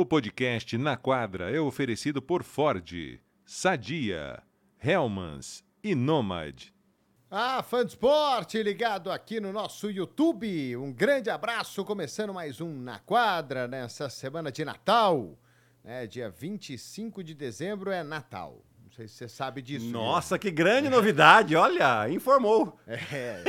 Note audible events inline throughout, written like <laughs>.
O podcast Na Quadra é oferecido por Ford, Sadia, Helmans e Nomad. Ah, fã de esporte ligado aqui no nosso YouTube. Um grande abraço, começando mais um Na Quadra nessa semana de Natal. É, dia 25 de dezembro é Natal. Não sei se você sabe disso. Nossa, que grande novidade! Olha, informou. É.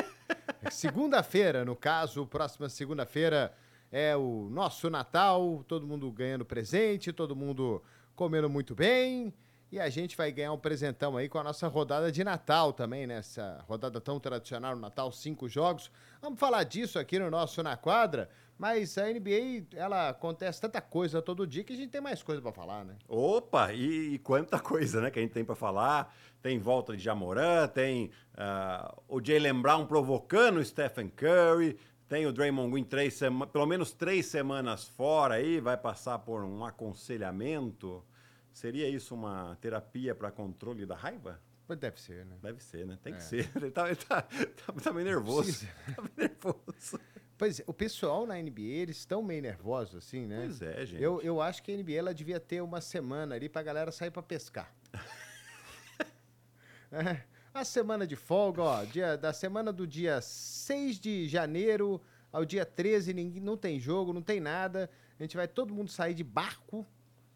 Segunda-feira, no caso, próxima segunda-feira é o nosso Natal, todo mundo ganhando presente, todo mundo comendo muito bem. E a gente vai ganhar um presentão aí com a nossa rodada de Natal também, nessa né? rodada tão tradicional Natal, cinco jogos. Vamos falar disso aqui no nosso Na Quadra, mas a NBA, ela acontece tanta coisa todo dia que a gente tem mais coisa para falar, né? Opa, e, e, quanta coisa, né, que a gente tem para falar. Tem volta de Jamoran, tem uh, o Jalen Brown provocando o Stephen Curry, tem o Draymond Green três pelo menos três semanas fora aí, vai passar por um aconselhamento. Seria isso uma terapia para controle da raiva? Deve ser, né? Deve ser, né? Tem é. que ser. <laughs> Ele tá, ele tá, tá, tá meio nervoso. <laughs> tá meio nervoso. Pois é, o pessoal na NBA, eles estão meio nervosos, assim, né? Pois é, gente. Eu, eu acho que a NBA ela devia ter uma semana ali pra galera sair pra pescar. <laughs> é, a semana de folga, ó, dia, da semana do dia 6 de janeiro ao dia 13, ninguém, não tem jogo, não tem nada. A gente vai todo mundo sair de barco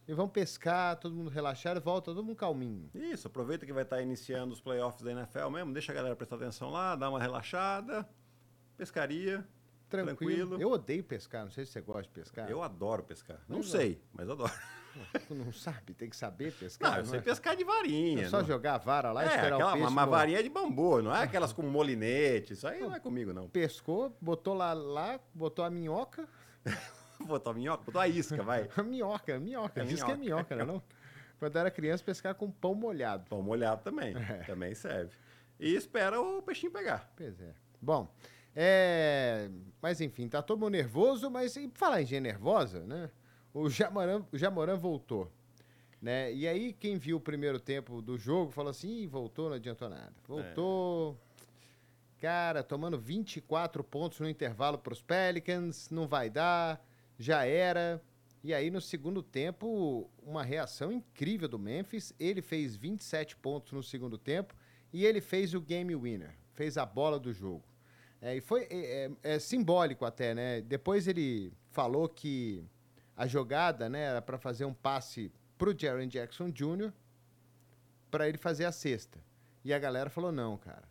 e vão pescar, todo mundo relaxar volta todo mundo calminho. Isso, aproveita que vai estar iniciando os playoffs da NFL mesmo, deixa a galera prestar atenção lá, dá uma relaxada, pescaria, tranquilo. tranquilo. Eu odeio pescar, não sei se você gosta de pescar. Eu adoro pescar. Não, não sei, mas adoro. Tu não sabe, tem que saber pescar. Não, eu sei é? pescar de varinha. É só não. jogar a vara lá e é, esperar aquela, o peixe. Uma, varinha de bambu, não é aquelas com molinete. Isso aí não é comigo, não. Pescou, botou lá, lá botou a minhoca. <laughs> botou a minhoca? Botou a isca, vai. <laughs> a minhoca, minhoca. É minhoca. que é minhoca, não, não? <laughs> Quando era criança, pescar com pão molhado. Pão molhado também. É. Também serve. E espera o peixinho pegar. Pois é. Bom, é... mas enfim, tá todo mundo nervoso, mas e falar em gente nervosa, né? O Jamoran, o Jamoran voltou. Né? E aí, quem viu o primeiro tempo do jogo falou assim: voltou, não adiantou nada. Voltou. É. Cara, tomando 24 pontos no intervalo para os Pelicans, não vai dar, já era. E aí, no segundo tempo, uma reação incrível do Memphis. Ele fez 27 pontos no segundo tempo e ele fez o game winner, fez a bola do jogo. É, e foi é, é, é simbólico até, né? Depois ele falou que a jogada né, era para fazer um passe pro Jaron Jackson Jr. para ele fazer a sexta. E a galera falou: não, cara.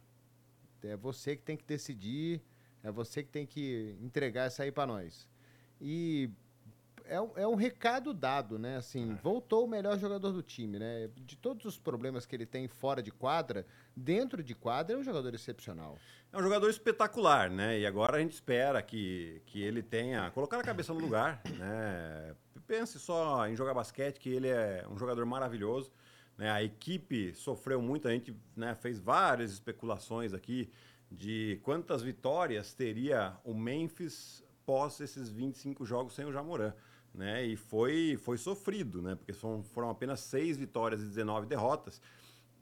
É você que tem que decidir, é você que tem que entregar essa aí para nós. E é, é um recado dado, né? Assim, é. voltou o melhor jogador do time, né? De todos os problemas que ele tem fora de quadra, dentro de quadra é um jogador excepcional. É um jogador espetacular, né? E agora a gente espera que, que ele tenha colocar a cabeça no lugar, né? Pense só em jogar basquete, que ele é um jogador maravilhoso. Né? A equipe sofreu muito, a gente né, fez várias especulações aqui de quantas vitórias teria o Memphis pós esses 25 jogos sem o Jamoran né? E foi, foi sofrido, né? Porque foram, foram apenas seis vitórias e 19 derrotas.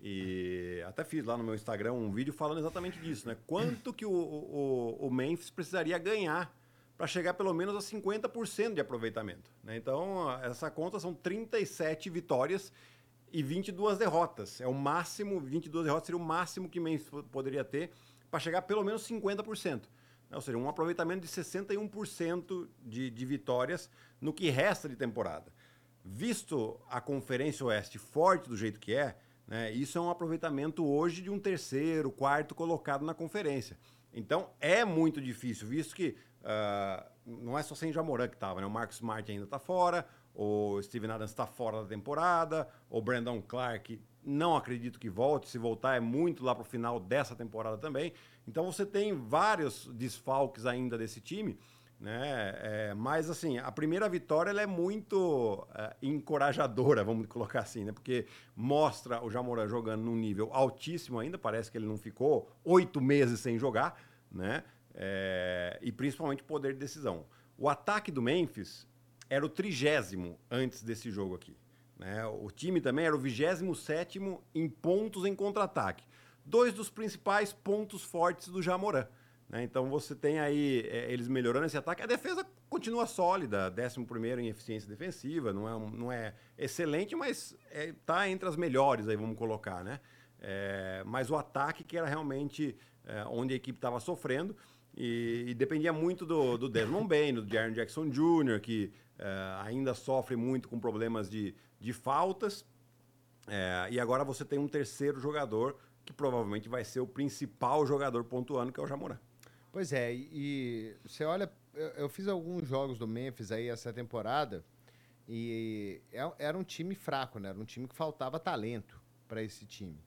E até fiz lá no meu Instagram um vídeo falando exatamente disso, né? Quanto que o, o, o Memphis precisaria ganhar para chegar pelo menos a 50% de aproveitamento. Né? Então, essa conta são 37 vitórias e 22 derrotas. É o máximo, 22 derrotas seria o máximo que Memphis poderia ter para chegar pelo menos 50%. Ou seja, um aproveitamento de 61% de, de vitórias no que resta de temporada. Visto a Conferência Oeste forte do jeito que é, né, isso é um aproveitamento hoje de um terceiro, quarto colocado na conferência. Então é muito difícil, visto que uh, não é só sem Jamoran que estava, né? O Marcos Smart ainda está fora, o Steven Adams está fora da temporada, o Brandon Clark não acredito que volte, se voltar é muito lá para o final dessa temporada também. Então você tem vários desfalques ainda desse time, né? É, mas assim, a primeira vitória ela é muito é, encorajadora, <laughs> vamos colocar assim, né? Porque mostra o Jamoran jogando num nível altíssimo ainda, parece que ele não ficou oito meses sem jogar, né? É, e principalmente poder de decisão. O ataque do Memphis era o trigésimo antes desse jogo aqui. Né? O time também era o 27 em pontos em contra-ataque. Dois dos principais pontos fortes do Jamoran. Né? Então você tem aí é, eles melhorando esse ataque. A defesa continua sólida, 11 em eficiência defensiva, não é, não é excelente, mas está é, entre as melhores, aí vamos colocar, né? É, mas o ataque que era realmente é, onde a equipe estava sofrendo e, e, dependia muito do, do Desmond Bain, do Jaron Jackson Jr., que é, ainda sofre muito com problemas de, de faltas. É, e agora você tem um terceiro jogador que provavelmente vai ser o principal jogador pontuando, que é o Jamoran. Pois é, e você olha, eu, fiz alguns jogos do Memphis aí essa temporada e é, era um time fraco, né? Era um time que faltava talento para esse time.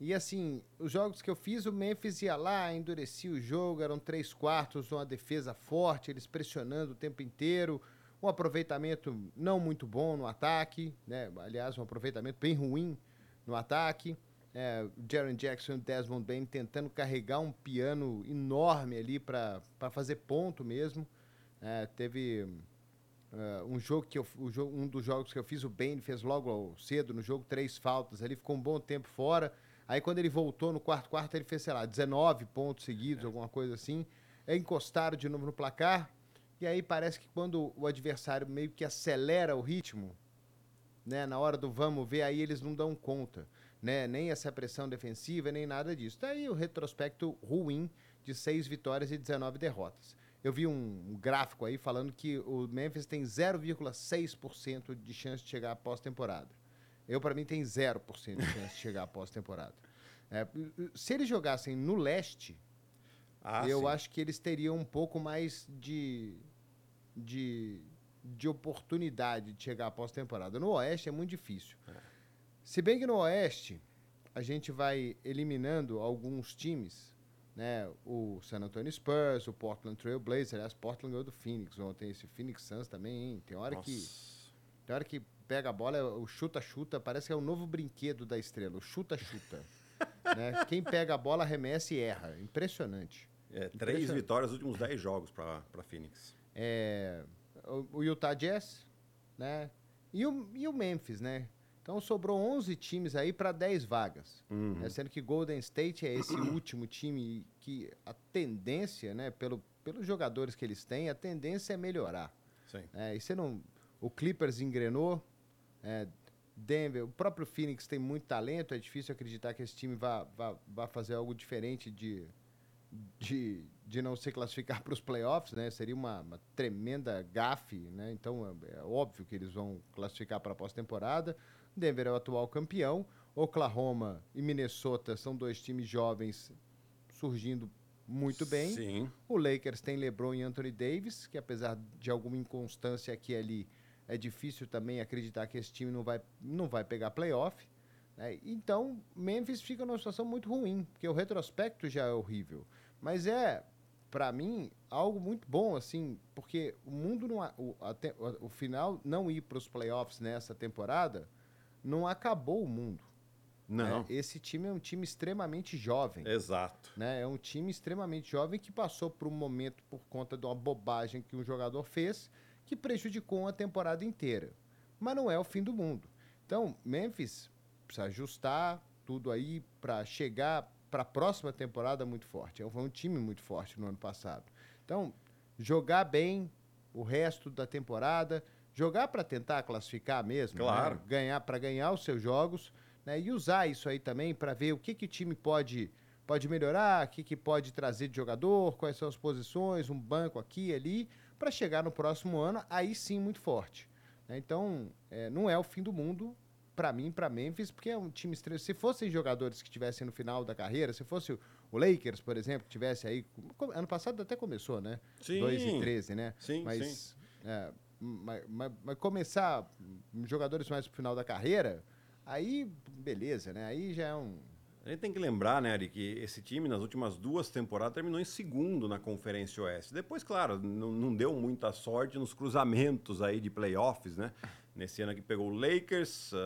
E assim, os jogos que eu fiz, o Memphis ia lá, endurecia o jogo, eram três quartos, uma defesa forte, eles pressionando o tempo inteiro, um aproveitamento não muito bom no ataque, né? Aliás, um aproveitamento bem ruim no ataque. É, Jaron Jackson e Desmond Bain tentando carregar um piano enorme ali para fazer ponto mesmo. É, teve uh, um jogo que eu, um dos jogos que eu fiz, o Bain fez logo cedo no jogo três faltas ali, ficou um bom tempo fora. Aí quando ele voltou no quarto quarto, ele fez, sei lá, 19 pontos seguidos, é. alguma coisa assim. É, encostaram de novo no placar. E aí parece que quando o adversário meio que acelera o ritmo, né, na hora do vamos ver, aí eles não dão conta. Né? Nem essa pressão defensiva, nem nada disso. Daí o retrospecto ruim de seis vitórias e 19 derrotas. Eu vi um, gráfico aí falando que o Memphis tem 0,6% de chance de chegar à pós-temporada. Eu, para mim, tem 0% de chance de chegar à pós-temporada. <laughs> É, se eles jogassem no leste, ah, eu sim. acho que eles teriam um pouco mais de, de, de oportunidade de chegar à pós-temporada. No oeste é muito difícil. É. Se bem que no oeste a gente vai eliminando alguns times, né? O San Antonio Spurs, o Portland Trail Blazers, aliás, Portland ganhou do Phoenix ontem, esse Phoenix Suns também, hein? Tem hora Nossa. que tem hora que pega a bola, o chuta-chuta, parece que é o novo brinquedo da estrela, o chuta-chuta. <laughs> né? Quem pega a bola arremessa e erra. Impressionante. É, três vitórias nos últimos dez jogos para Phoenix. É, o, Utah Jazz, né? E o, e o Memphis, né? Então sobrou 11 times aí para 10 vagas. Uhum. Né? Sendo que Golden State é esse <clears throat> último time que a tendência, né, pelo, pelos jogadores que eles têm, a tendência é melhorar. Sim. É, e você não. O Clippers engrenou, é, Denver, o próprio Phoenix tem muito talento, é difícil acreditar que esse time vá, vá, vá fazer algo diferente de, de, de não se classificar <laughs> para os playoffs, né? Seria uma, uma, tremenda gafe, né? Então é, é óbvio que eles vão classificar para a pós-temporada. Denver é o atual campeão. Oklahoma e Minnesota são dois times jovens surgindo muito bem. Sim. O Lakers tem LeBron e Anthony Davis, que apesar de alguma inconstância aqui e ali, é difícil também acreditar que esse time não vai, não vai pegar playoff. Né? Então, Memphis fica numa situação muito ruim, porque o retrospecto já é horrível. Mas é, para mim, algo muito bom, assim, porque o mundo não. O, até, o final não ir para os playoffs nessa temporada não acabou o mundo. Não. Né? Esse time é um time extremamente jovem. Exato. Né? É um time extremamente jovem que passou por um momento por conta de uma bobagem que um jogador fez que prejudicou a temporada inteira. Mas não é o fim do mundo. Então, Memphis precisa ajustar tudo aí para chegar para a próxima temporada muito forte. Foi um time muito forte no ano passado. Então, jogar bem o resto da temporada, jogar para tentar classificar mesmo, né? claro. né? ganhar para ganhar os seus jogos, né? E usar isso aí também para ver o que, que o time pode pode melhorar, o que, que pode trazer de jogador, quais são as posições, um banco aqui e ali, para chegar no próximo ano, aí sim muito forte. Né? Então, é, não é o fim do mundo para mim, para Memphis, porque é um time estranho. Se fossem jogadores que estivessem no final da carreira, se fosse o, Lakers, por exemplo, que tivesse aí. Ano passado até começou, né? Sim. 2 e 13, né? Sim, mas, sim. É, mas, mas, mas, começar jogadores mais pro final da carreira, aí beleza, né? Aí já é um a gente tem que lembrar, né, Ari, que esse time nas últimas duas temporadas terminou em segundo na Conferência Oeste. Depois, claro, não, deu muita sorte nos cruzamentos aí de playoffs, né? Nesse ano que pegou o Lakers, uh,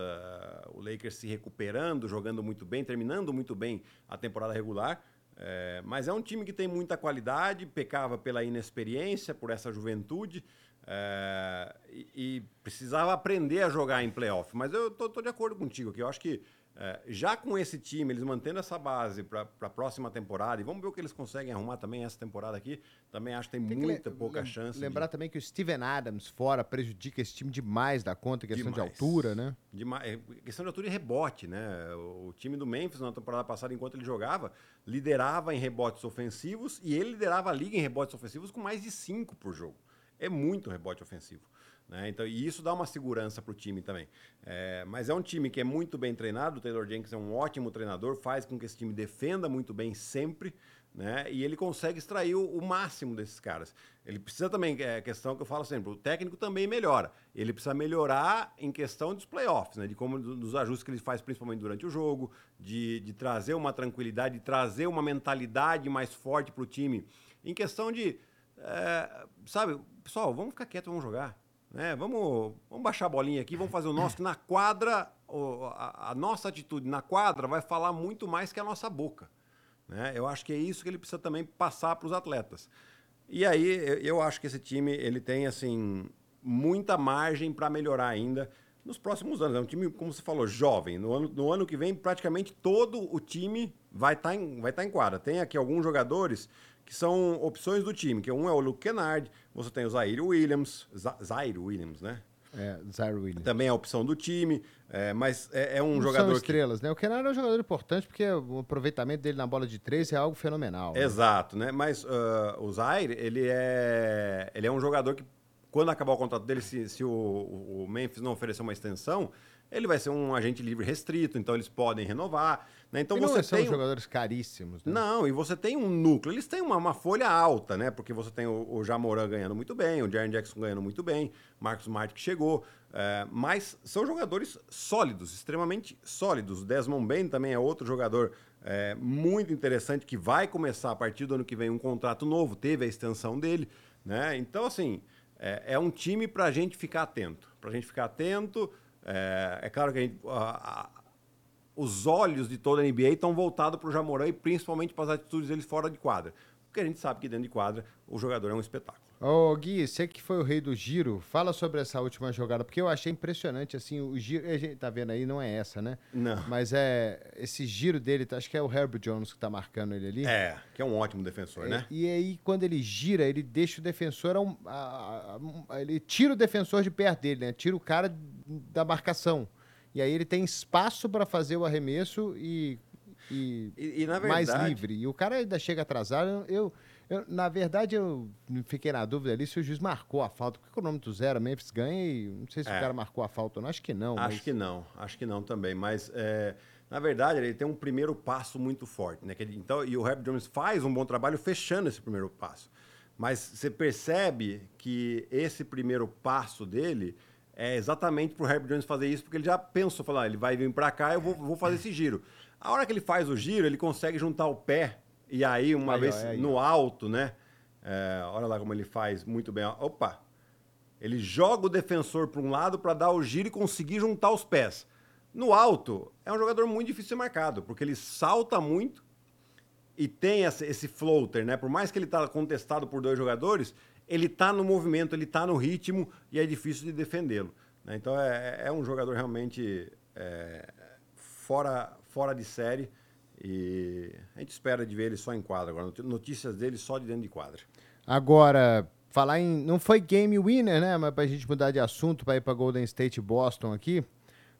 o Lakers se recuperando, jogando muito bem, terminando muito bem a temporada regular. É, mas é um time que tem muita qualidade, pecava pela inexperiência, por essa juventude. É, e, e, precisava aprender a jogar em playoff. Mas eu tô, tô, de acordo contigo que eu acho que É, já com esse time, eles mantendo essa base para a próxima temporada, e vamos ver o que eles conseguem arrumar também essa temporada aqui, também acho que tem, tem muita que pouca chance. Lembrar de... também que o Steven Adams fora prejudica esse time demais da conta, questão demais. de altura, né? Demais. É, questão de altura e rebote, né? O time do Memphis na temporada passada, enquanto ele jogava, liderava em rebotes ofensivos e ele liderava a liga em rebotes ofensivos com mais de 5 por jogo. É muito rebote ofensivo. Né? Então, e isso dá uma segurança para o time também. É, mas é um time que é muito bem treinado. O Taylor Jenkins é um ótimo treinador, faz com que esse time defenda muito bem sempre. Né? E ele consegue extrair o, o máximo desses caras. Ele precisa também, é questão que eu falo sempre, o técnico também melhora. Ele precisa melhorar em questão dos playoffs, né? De como dos ajustes que ele faz, principalmente durante o jogo, de, de trazer uma tranquilidade, de trazer uma mentalidade mais forte para o time. Em questão de, é, sabe, pessoal, vamos ficar quieto, vamos jogar. Né? Vamos, vamos baixar a bolinha aqui, vamos fazer o nosso, que na quadra, a, nossa atitude na quadra vai falar muito mais que a nossa boca. Né? Eu acho que é isso que ele precisa também passar para os atletas. E aí, eu acho que esse time ele tem assim muita margem para melhorar ainda nos próximos anos. É um time, como você falou, jovem. No ano, no ano que vem, praticamente todo o time vai estar tá em, vai tá em quadra. Tem aqui alguns jogadores que são opções do time, que um é o Luke Kennard, você tem o Zaire Williams, Zaire Williams, né? É, Zaire Williams. Também é a opção do time, é, mas é, é um Não jogador. São estrelas, que... né? O Kennard é um jogador importante porque o aproveitamento dele na bola de três é algo fenomenal. Né? Exato, né? Mas uh, o Zaire, ele é, ele é um jogador que, quando acabar o contrato dele, se, se o, o Memphis não oferecer uma extensão, ele vai ser um agente livre restrito, então eles podem renovar. Né? Então e você não são tem jogadores caríssimos. Né? Não, e você tem um núcleo. Eles têm uma, uma folha alta, né? Porque você tem o, o Jamoran ganhando muito bem, o Jaren Jackson ganhando muito bem, Marcos Smart que chegou. É, mas são jogadores sólidos, extremamente sólidos. O Desmond Bain também é outro jogador é, muito interessante que vai começar a partir do ano que vem um contrato novo, teve a extensão dele. Né? Então, assim, é, é um time para a gente ficar atento. Para a gente ficar atento. É, é claro que a gente, a, a, os olhos de toda a NBA estão voltados para o Jamoran e principalmente para as atitudes dele fora de quadra. Porque a gente sabe que dentro de quadra o jogador é um espetáculo. Ô Gui, você que foi o rei do giro, fala sobre essa última jogada, porque eu achei impressionante, assim, o giro, a gente tá vendo aí, não é essa, né? Não. Mas é, esse giro dele, acho que é o Herbert Jones que tá marcando ele ali. É, que é um ótimo defensor, é, né? E aí, quando ele gira, ele deixa o defensor, a, a, a, ele tira o defensor de perto dele, né? Tira o cara da marcação. E aí ele tem espaço para fazer o arremesso e, e, e, e verdade... mais livre. E o cara ainda chega atrasado. Eu, eu, na verdade, eu fiquei na dúvida ali se o juiz marcou a falta. Porque o nome do zero, Memphis ganha e não sei se é. o cara marcou a falta ou não. Acho que não. Acho mas... que não. Acho que não também. Mas, é, na verdade, ele tem um primeiro passo muito forte. Né? Ele, então, e o Herb Jones faz um bom trabalho fechando esse primeiro passo. Mas você percebe que esse primeiro passo dele é exatamente para o Herb Jones fazer isso, porque ele já pensou, falar, ah, ele vai vir para cá, eu vou, vou, fazer esse giro. A hora que ele faz o giro, ele consegue juntar o pé, e aí, uma aí, vez ó, aí, no alto, né? É, olha lá como ele faz muito bem. Opa! Ele joga o defensor para um lado para dar o giro e conseguir juntar os pés. No alto, é um jogador muito difícil de ser marcado, porque ele salta muito e tem esse floater, né? Por mais que ele está contestado por dois jogadores, ele está no movimento, ele está no ritmo e é difícil de defendê-lo. Né? Então é, é, um jogador realmente é, fora, fora de série e a gente espera de ver ele só em quadra agora. Notícias dele só de dentro de quadra. Agora, falar em. Não foi game winner, né? Mas para a gente mudar de assunto para ir para Golden State Boston aqui.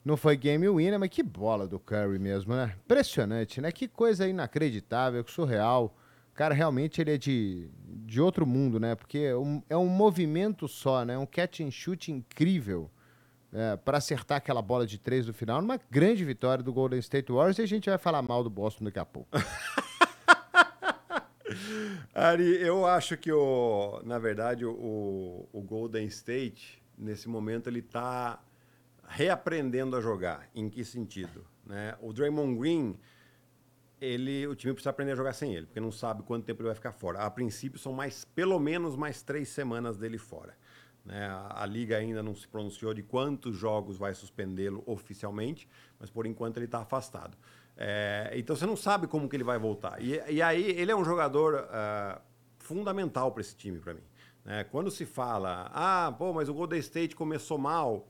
Não foi game winner, mas que bola do Curry mesmo, né? Impressionante, né? Que coisa inacreditável, surreal. Cara realmente ele é de, de outro mundo, né? Porque é um, é um movimento só, né? Um catch and shoot incrível é, para acertar aquela bola de três no final. Uma grande vitória do Golden State Warriors e a gente vai falar mal do Boston daqui a pouco. <laughs> Ari, eu acho que, o, na verdade, o, o Golden State, nesse momento, ele está reaprendendo a jogar. Em que sentido? Né? O Draymond Green ele, o time precisa aprender a jogar sem ele, porque não sabe quanto tempo ele vai ficar fora. A princípio, são mais, pelo menos mais três semanas dele fora. Né? A, a, liga ainda não se pronunciou de quantos jogos vai suspendê-lo oficialmente, mas por enquanto ele está afastado. É, então você não sabe como que ele vai voltar. E, e aí ele é um jogador uh, fundamental para esse time, para mim. Né? Quando se fala, ah, pô, mas o Golden State começou mal,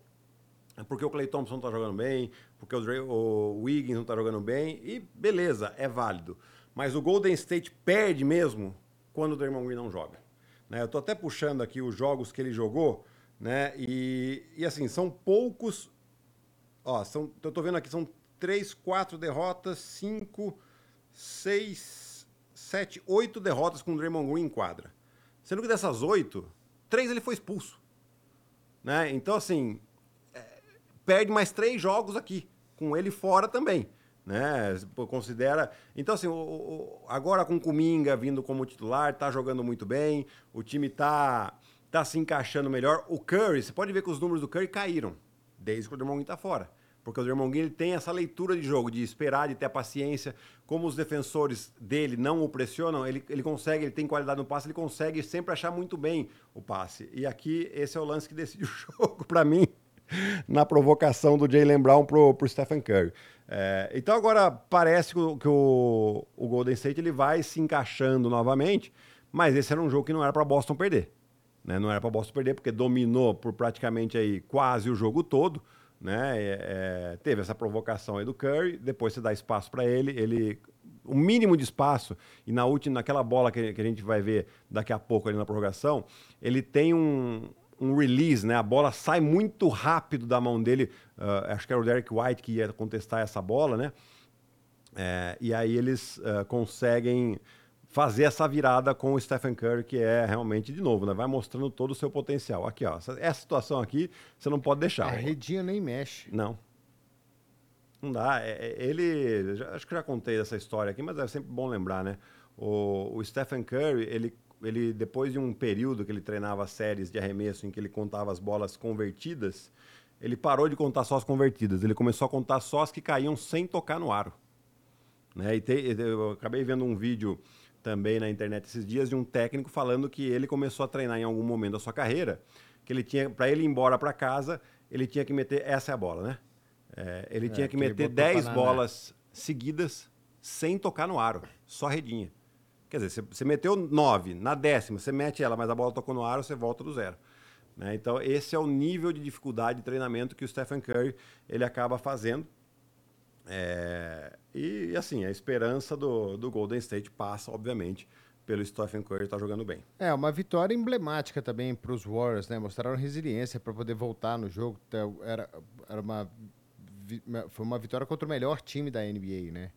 porque o Clay Thompson está jogando bem, porque o, Dray, o Wiggins não tá jogando bem, e beleza, é válido. Mas o Golden State perde mesmo quando o Draymond Green não joga. Né? Eu tô até puxando aqui os jogos que ele jogou, né? E, e assim, são poucos. Ó, são, eu tô vendo aqui, são três, quatro derrotas, cinco, seis, sete, oito derrotas com o Draymond Green em quadra. Sendo que dessas oito, três ele foi expulso. Né? Então, assim, é, perde mais três jogos aqui, com ele fora também né? Considera. Então, assim, o, o, agora com o Kuminga vindo como titular, tá jogando muito bem, o time tá, tá se encaixando melhor. O Curry, você pode ver que os números do Curry caíram desde que o Draymond tá fora. Porque o Draymond ele tem essa leitura de jogo, de esperar, de ter paciência. Como os defensores dele não o pressionam, ele, ele consegue, ele tem qualidade no passe, ele consegue sempre achar muito bem o passe. E aqui, esse é o lance que decide o <laughs> jogo para mim, <laughs> na provocação do Jalen Brown pro, pro Stephen Curry. É, então agora parece que, o, o, Golden State ele vai se encaixando novamente, mas esse era um jogo que não era para Boston perder. Né? Não era para Boston perder porque dominou por praticamente aí quase o jogo todo. Né? É, é, teve essa provocação aí do Curry, depois você dá espaço para ele, ele o mínimo de espaço e na última naquela bola que, que a gente vai ver daqui a pouco ali na prorrogação, ele tem um, um release, né? A bola sai muito rápido da mão dele. Uh, acho que era o Derek White que ia contestar essa bola, né? É, e aí eles uh, conseguem fazer essa virada com o Stephen Curry, que é realmente, de novo, né? Vai mostrando todo o seu potencial. Aqui, ó. Essa, essa situação aqui, você não pode deixar. A redinha nem mexe. Não. Não dá. É, é, ele. Já, acho que já contei essa história aqui, mas é sempre bom lembrar, né? O, o Stephen Curry, ele ele depois de um período que ele treinava séries de arremesso em que ele contava as bolas convertidas, ele parou de contar só as convertidas, ele começou a contar só as que caíam sem tocar no aro. Né? E te, eu acabei vendo um vídeo também na internet esses dias de um técnico falando que ele começou a treinar em algum momento da sua carreira, que ele tinha para ele ir embora para casa, ele tinha que meter essa é a bola, né? É, ele é, tinha que, que meter 10 bolas seguidas sem tocar no aro, só redinha. Quer dizer, você, meteu nove, na décima você mete ela, mas a bola tocou no ar, você volta do zero. Né? Então, esse é o nível de dificuldade de treinamento que o Stephen Curry ele acaba fazendo. É... E, assim, a esperança do, do Golden State passa, obviamente, pelo Stephen Curry estar tá jogando bem. É, uma vitória emblemática também para os Warriors, né? Mostraram resiliência para poder voltar no jogo. Então, era, era uma, foi uma vitória contra o melhor time da NBA, né?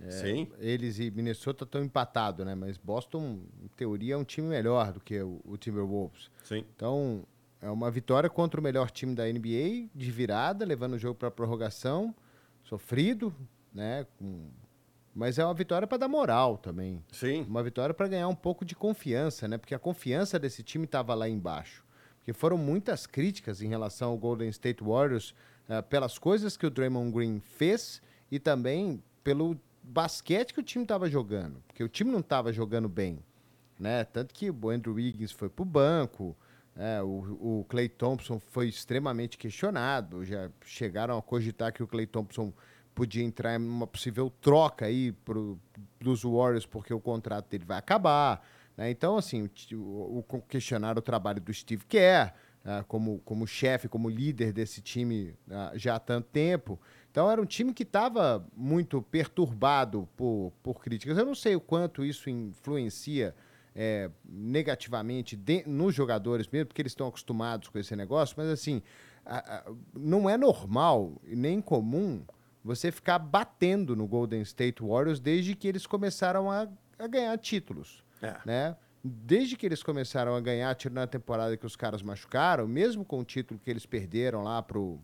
É, Sim. Eles e Minnesota estão empatados, né? Mas Boston, em teoria, é um time melhor do que o, o Timberwolves. Sim. Então, é uma vitória contra o melhor time da NBA, de virada, levando o jogo para prorrogação, sofrido, né? Com... Mas é uma vitória para dar moral também. Sim. Uma vitória para ganhar um pouco de confiança, né? Porque a confiança desse time estava lá embaixo. Porque foram muitas críticas em relação ao Golden State Warriors uh, pelas coisas que o Draymond Green fez e também pelo basquete que o time estava jogando, porque o time não estava jogando bem, né? Tanto que o Andrew Wiggins foi para o banco, o, Clay Thompson foi extremamente questionado, já chegaram a cogitar que o Clay Thompson podia entrar em uma possível troca aí pro, dos Warriors porque o contrato dele vai acabar, né? Então, assim, o, o questionaram o trabalho do Steve Kerr, uh, como, como chefe, como líder desse time uh, já há tanto tempo. Então era um time que estava muito perturbado por, por críticas. Eu não sei o quanto isso influencia é, negativamente de, nos jogadores mesmo, porque eles estão acostumados com esse negócio, mas assim, a, a, não é normal e nem comum você ficar batendo no Golden State Warriors desde que eles começaram a, a ganhar títulos. É. Né? Desde que eles começaram a ganhar título na temporada que os caras machucaram, mesmo com o título que eles perderam lá pro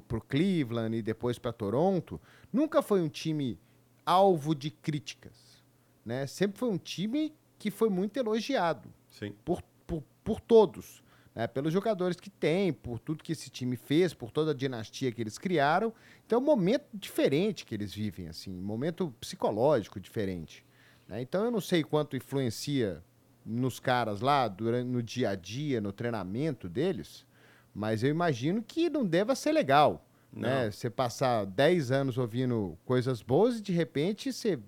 para o Cleveland e depois para Toronto, nunca foi um time alvo de críticas. Né? Sempre foi um time que foi muito elogiado Sim. Por, por, por todos. Né? Pelos jogadores que tem, por tudo que esse time fez, por toda a dinastia que eles criaram. Então é um momento diferente que eles vivem, assim, um momento psicológico diferente. Né? Então eu não sei quanto influencia nos caras lá, durante, no dia a dia, no treinamento deles, mas eu imagino que não deva ser legal, né? Você passar 10 anos ouvindo coisas boas e de repente você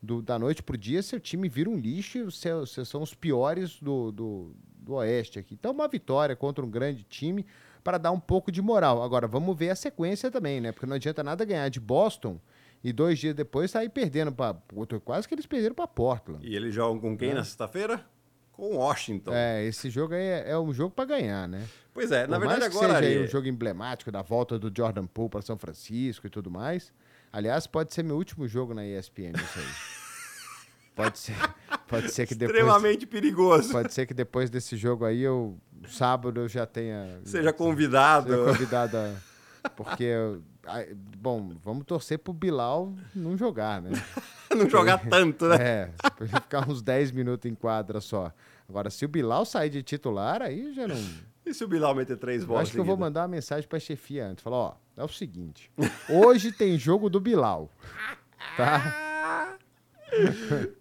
do, da noite pro dia, seu time vira um lixo e vocês são os piores do, do, do Oeste aqui. Então, uma vitória contra um grande time para dar um pouco de moral. Agora, vamos ver a sequência também, né? Porque não adianta nada ganhar de Boston e dois dias depois sair perdendo para. Quase que eles perderam para Portland. E eles jogam com quem É. na sexta-feira? Com Washington. É, esse jogo aí é, é um jogo para ganhar, né? Pois é, na Por verdade mais que agora. seja aí um jogo emblemático da volta do Jordan Poole para São Francisco e tudo mais. Aliás, pode ser meu último jogo na ESPN isso aí. <laughs> pode ser, pode ser que depois extremamente perigoso. pode ser que depois desse jogo aí eu sábado eu já tenha Seja convidado. seja convidado a, porque eu- bom, vamos torcer pro Bilal não jogar, né? <laughs> não jogar tanto, né? É, pra ficar uns 10 minutos em quadra só. Agora, se o Bilal sair de titular, aí já não. E se o Bilal meter três Eu bolas? acho que eu vou mandar uma mensagem pra chefia antes. Falar, ó, é o seguinte. Hoje tem jogo do Bilal. Tá? <laughs>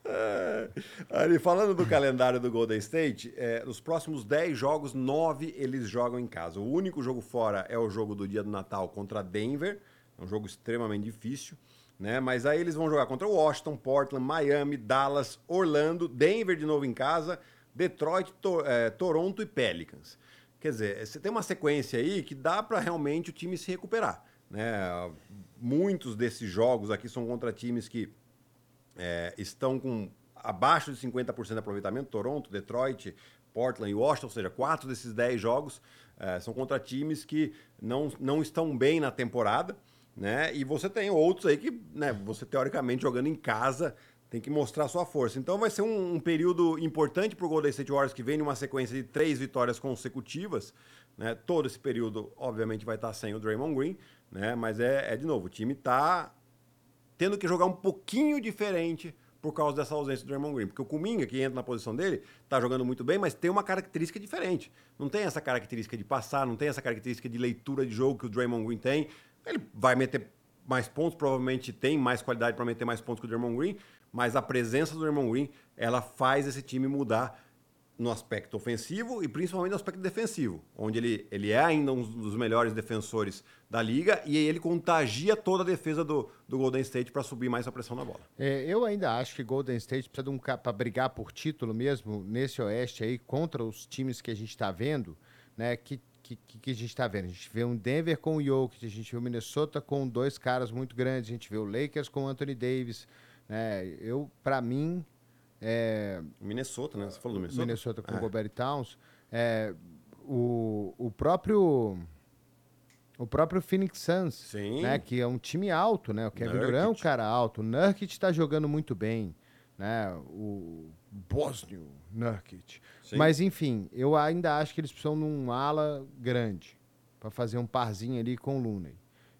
É. Ari, falando do calendário do Golden State, é, nos próximos 10 jogos, 9 eles jogam em casa. O único jogo fora é o jogo do dia do Natal contra Denver, é um jogo extremamente difícil, né? Mas aí eles vão jogar contra Washington, Portland, Miami, Dallas, Orlando, Denver de novo em casa, Detroit, To- é, Toronto e Pelicans. Quer dizer, você tem uma sequência aí que dá para realmente o time se recuperar, né? Muitos desses jogos aqui são contra times que é, estão com abaixo de 50% de aproveitamento, Toronto, Detroit, Portland e Washington, ou seja, quatro desses 10 jogos é, são contra times que não, não estão bem na temporada, né? E você tem outros aí que, né, você teoricamente jogando em casa tem que mostrar sua força. Então vai ser um, um período importante para o Golden State Warriors que vem numa sequência de três vitórias consecutivas, né? Todo esse período, obviamente, vai estar sem o Draymond Green, né? Mas é, é de novo, o time está tendo que jogar um pouquinho diferente por causa dessa ausência do Draymond Green. Porque o Kuminga, que entra na posição dele, tá jogando muito bem, mas tem uma característica diferente. Não tem essa característica de passar, não tem essa característica de leitura de jogo que o Draymond Green tem. Ele vai meter mais pontos, provavelmente tem mais qualidade para meter mais pontos que o Draymond Green, mas a presença do Draymond Green, ela faz esse time mudar no aspecto ofensivo e principalmente no aspecto defensivo, onde ele, ele é ainda um dos melhores defensores da liga e ele contagia toda a defesa do, do Golden State para subir mais a pressão na bola. É, eu ainda acho que Golden State precisa de um para brigar por título mesmo nesse Oeste aí contra os times que a gente está vendo, né? Que, que, que a gente está vendo? A gente vê um Denver com o Jokic, a gente vê o Minnesota com dois caras muito grandes, a gente vê o Lakers com o Anthony Davis, né? Eu, para mim, é, Minnesota, né? Você falou do Minnesota? Minnesota com É. o Gobert Towns, é, o, o próprio o próprio Phoenix Suns, Sim. né, que é um time alto, né? O Kevin Nurkic. Durant é um cara alto, o Nurkic está jogando muito bem, né? O Bosnio Nurkic. Sim. Mas enfim, eu ainda acho que eles precisam de um ala grande para fazer um parzinho ali com o Looney.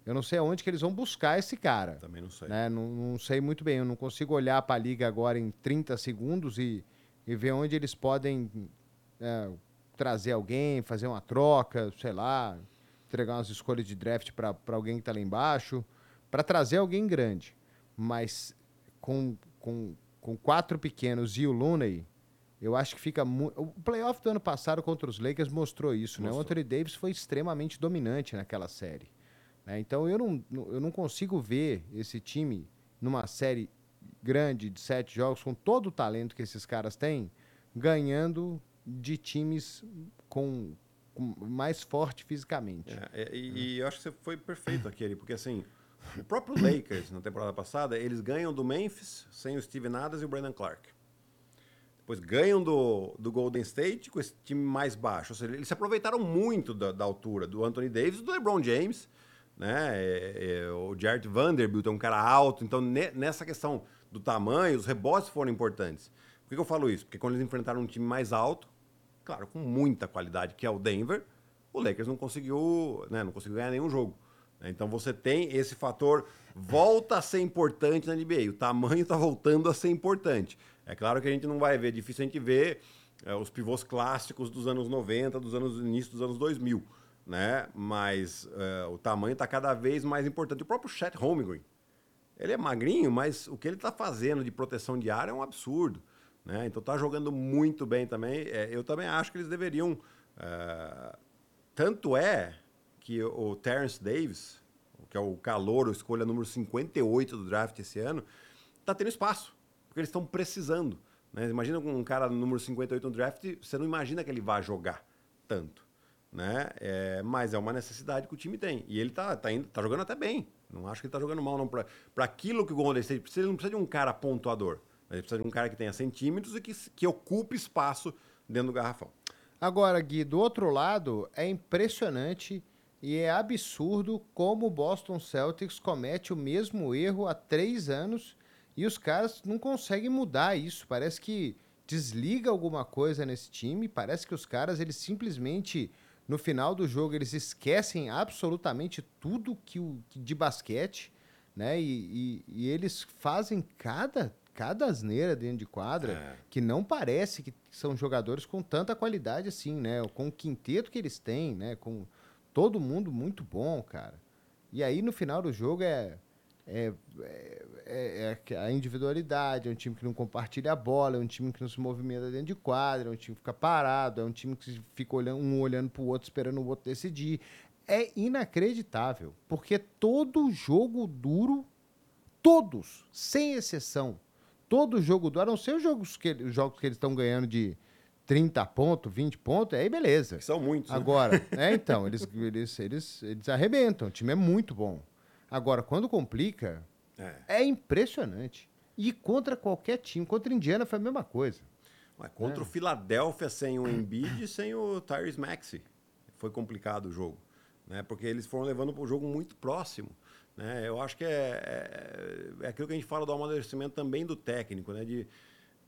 Eu não sei aonde que eles vão buscar esse cara. Também não sei. Né? Não, não sei muito bem, eu não consigo olhar para a liga agora em 30 segundos e, e ver onde eles podem é, trazer alguém, fazer uma troca, sei lá, entregar umas escolhas de draft para alguém que está lá embaixo, para trazer alguém grande. Mas com, com, com quatro pequenos e o Looney, eu acho que fica muito. O playoff do ano passado contra os Lakers mostrou isso, né? O Mostrou. Anthony Davis foi extremamente dominante naquela série. Né? Então eu não, eu não consigo ver esse time numa série grande de sete jogos, com todo o talento que esses caras têm, ganhando de times com, com mais forte fisicamente. É, é, e, e eu acho que você foi perfeito Ari, porque assim, o próprio Lakers, na temporada passada, eles ganham do Memphis sem o Steven Adams e o Brandon Clark. Depois ganham do, do Golden State com esse time mais baixo. Ou seja, eles se aproveitaram muito da, da altura do Anthony Davis e do LeBron James. Né? É, é, o Jared Vanderbilt é um cara alto. Então, ne- nessa questão do tamanho, os rebotes foram importantes. Por que, que eu falo isso? Porque quando eles enfrentaram um time mais alto, claro, com muita qualidade, que é o Denver, o Lakers não conseguiu, né, não conseguiu ganhar nenhum jogo. né? Então você tem esse fator, volta a ser importante na NBA. O tamanho está voltando a ser importante. É claro que a gente não vai ver, é difícil a gente ver é, os pivôs clássicos dos anos 90, dos anos início dos anos 2000, né? Mas é, o tamanho está cada vez mais importante. O próprio Chet Holmgren, ele é magrinho, mas o que ele está fazendo de proteção de área é um absurdo. Né? Então tá jogando muito bem também. É, eu também acho que eles deveriam. é, tanto é que o Terence Davis, que é o calor, escolha número 58 do draft esse ano, tá tendo espaço. porque eles estão precisando. Né? Imagina um cara número 58 no draft, você não imagina que ele vá jogar tanto. Né? É, mas é uma necessidade que o time tem. E ele tá, tá, indo, tá jogando até bem. Não acho que ele tá jogando mal, não. Para aquilo que o Golden State precisa, ele não precisa de um cara pontuador. Ele precisa de um cara que tenha centímetros e que, que ocupe espaço dentro do garrafão. Agora, Gui, do outro lado, é impressionante e é absurdo como o Boston Celtics comete o mesmo erro há três anos e os caras não conseguem mudar isso. Parece que desliga alguma coisa nesse time. Parece que os caras, eles simplesmente, no final do jogo, eles esquecem absolutamente tudo que o, de basquete, né? E, e, e eles fazem cada, cada asneira dentro de quadra é. que não parece que são jogadores com tanta qualidade assim, né? Com o quinteto que eles têm, né? Com todo mundo muito bom, cara. E aí, no final do jogo, é é, é, é, a individualidade, é um time que não compartilha a bola, é um time que não se movimenta dentro de quadra, é um time que fica parado, é um time que fica olhando, um olhando para o outro, esperando o outro decidir. É inacreditável, porque todo jogo duro, todos, sem exceção, todo jogo duro, a não ser os jogos que, os jogos que eles estão ganhando de 30 pontos, 20 pontos, aí beleza. São muitos. Né? Agora, né? é, então, eles, eles, eles, eles arrebentam, o time é muito bom. Agora, quando complica, é, é impressionante. E contra qualquer time, contra a Indiana foi a mesma coisa. Mas contra é. o Philadelphia sem o Embiid e sem o Tyrese Maxey. Foi complicado o jogo. Né? Porque eles foram levando para o jogo muito próximo. Né? Eu acho que é, é, é, aquilo que a gente fala do amadurecimento também do técnico, né? de,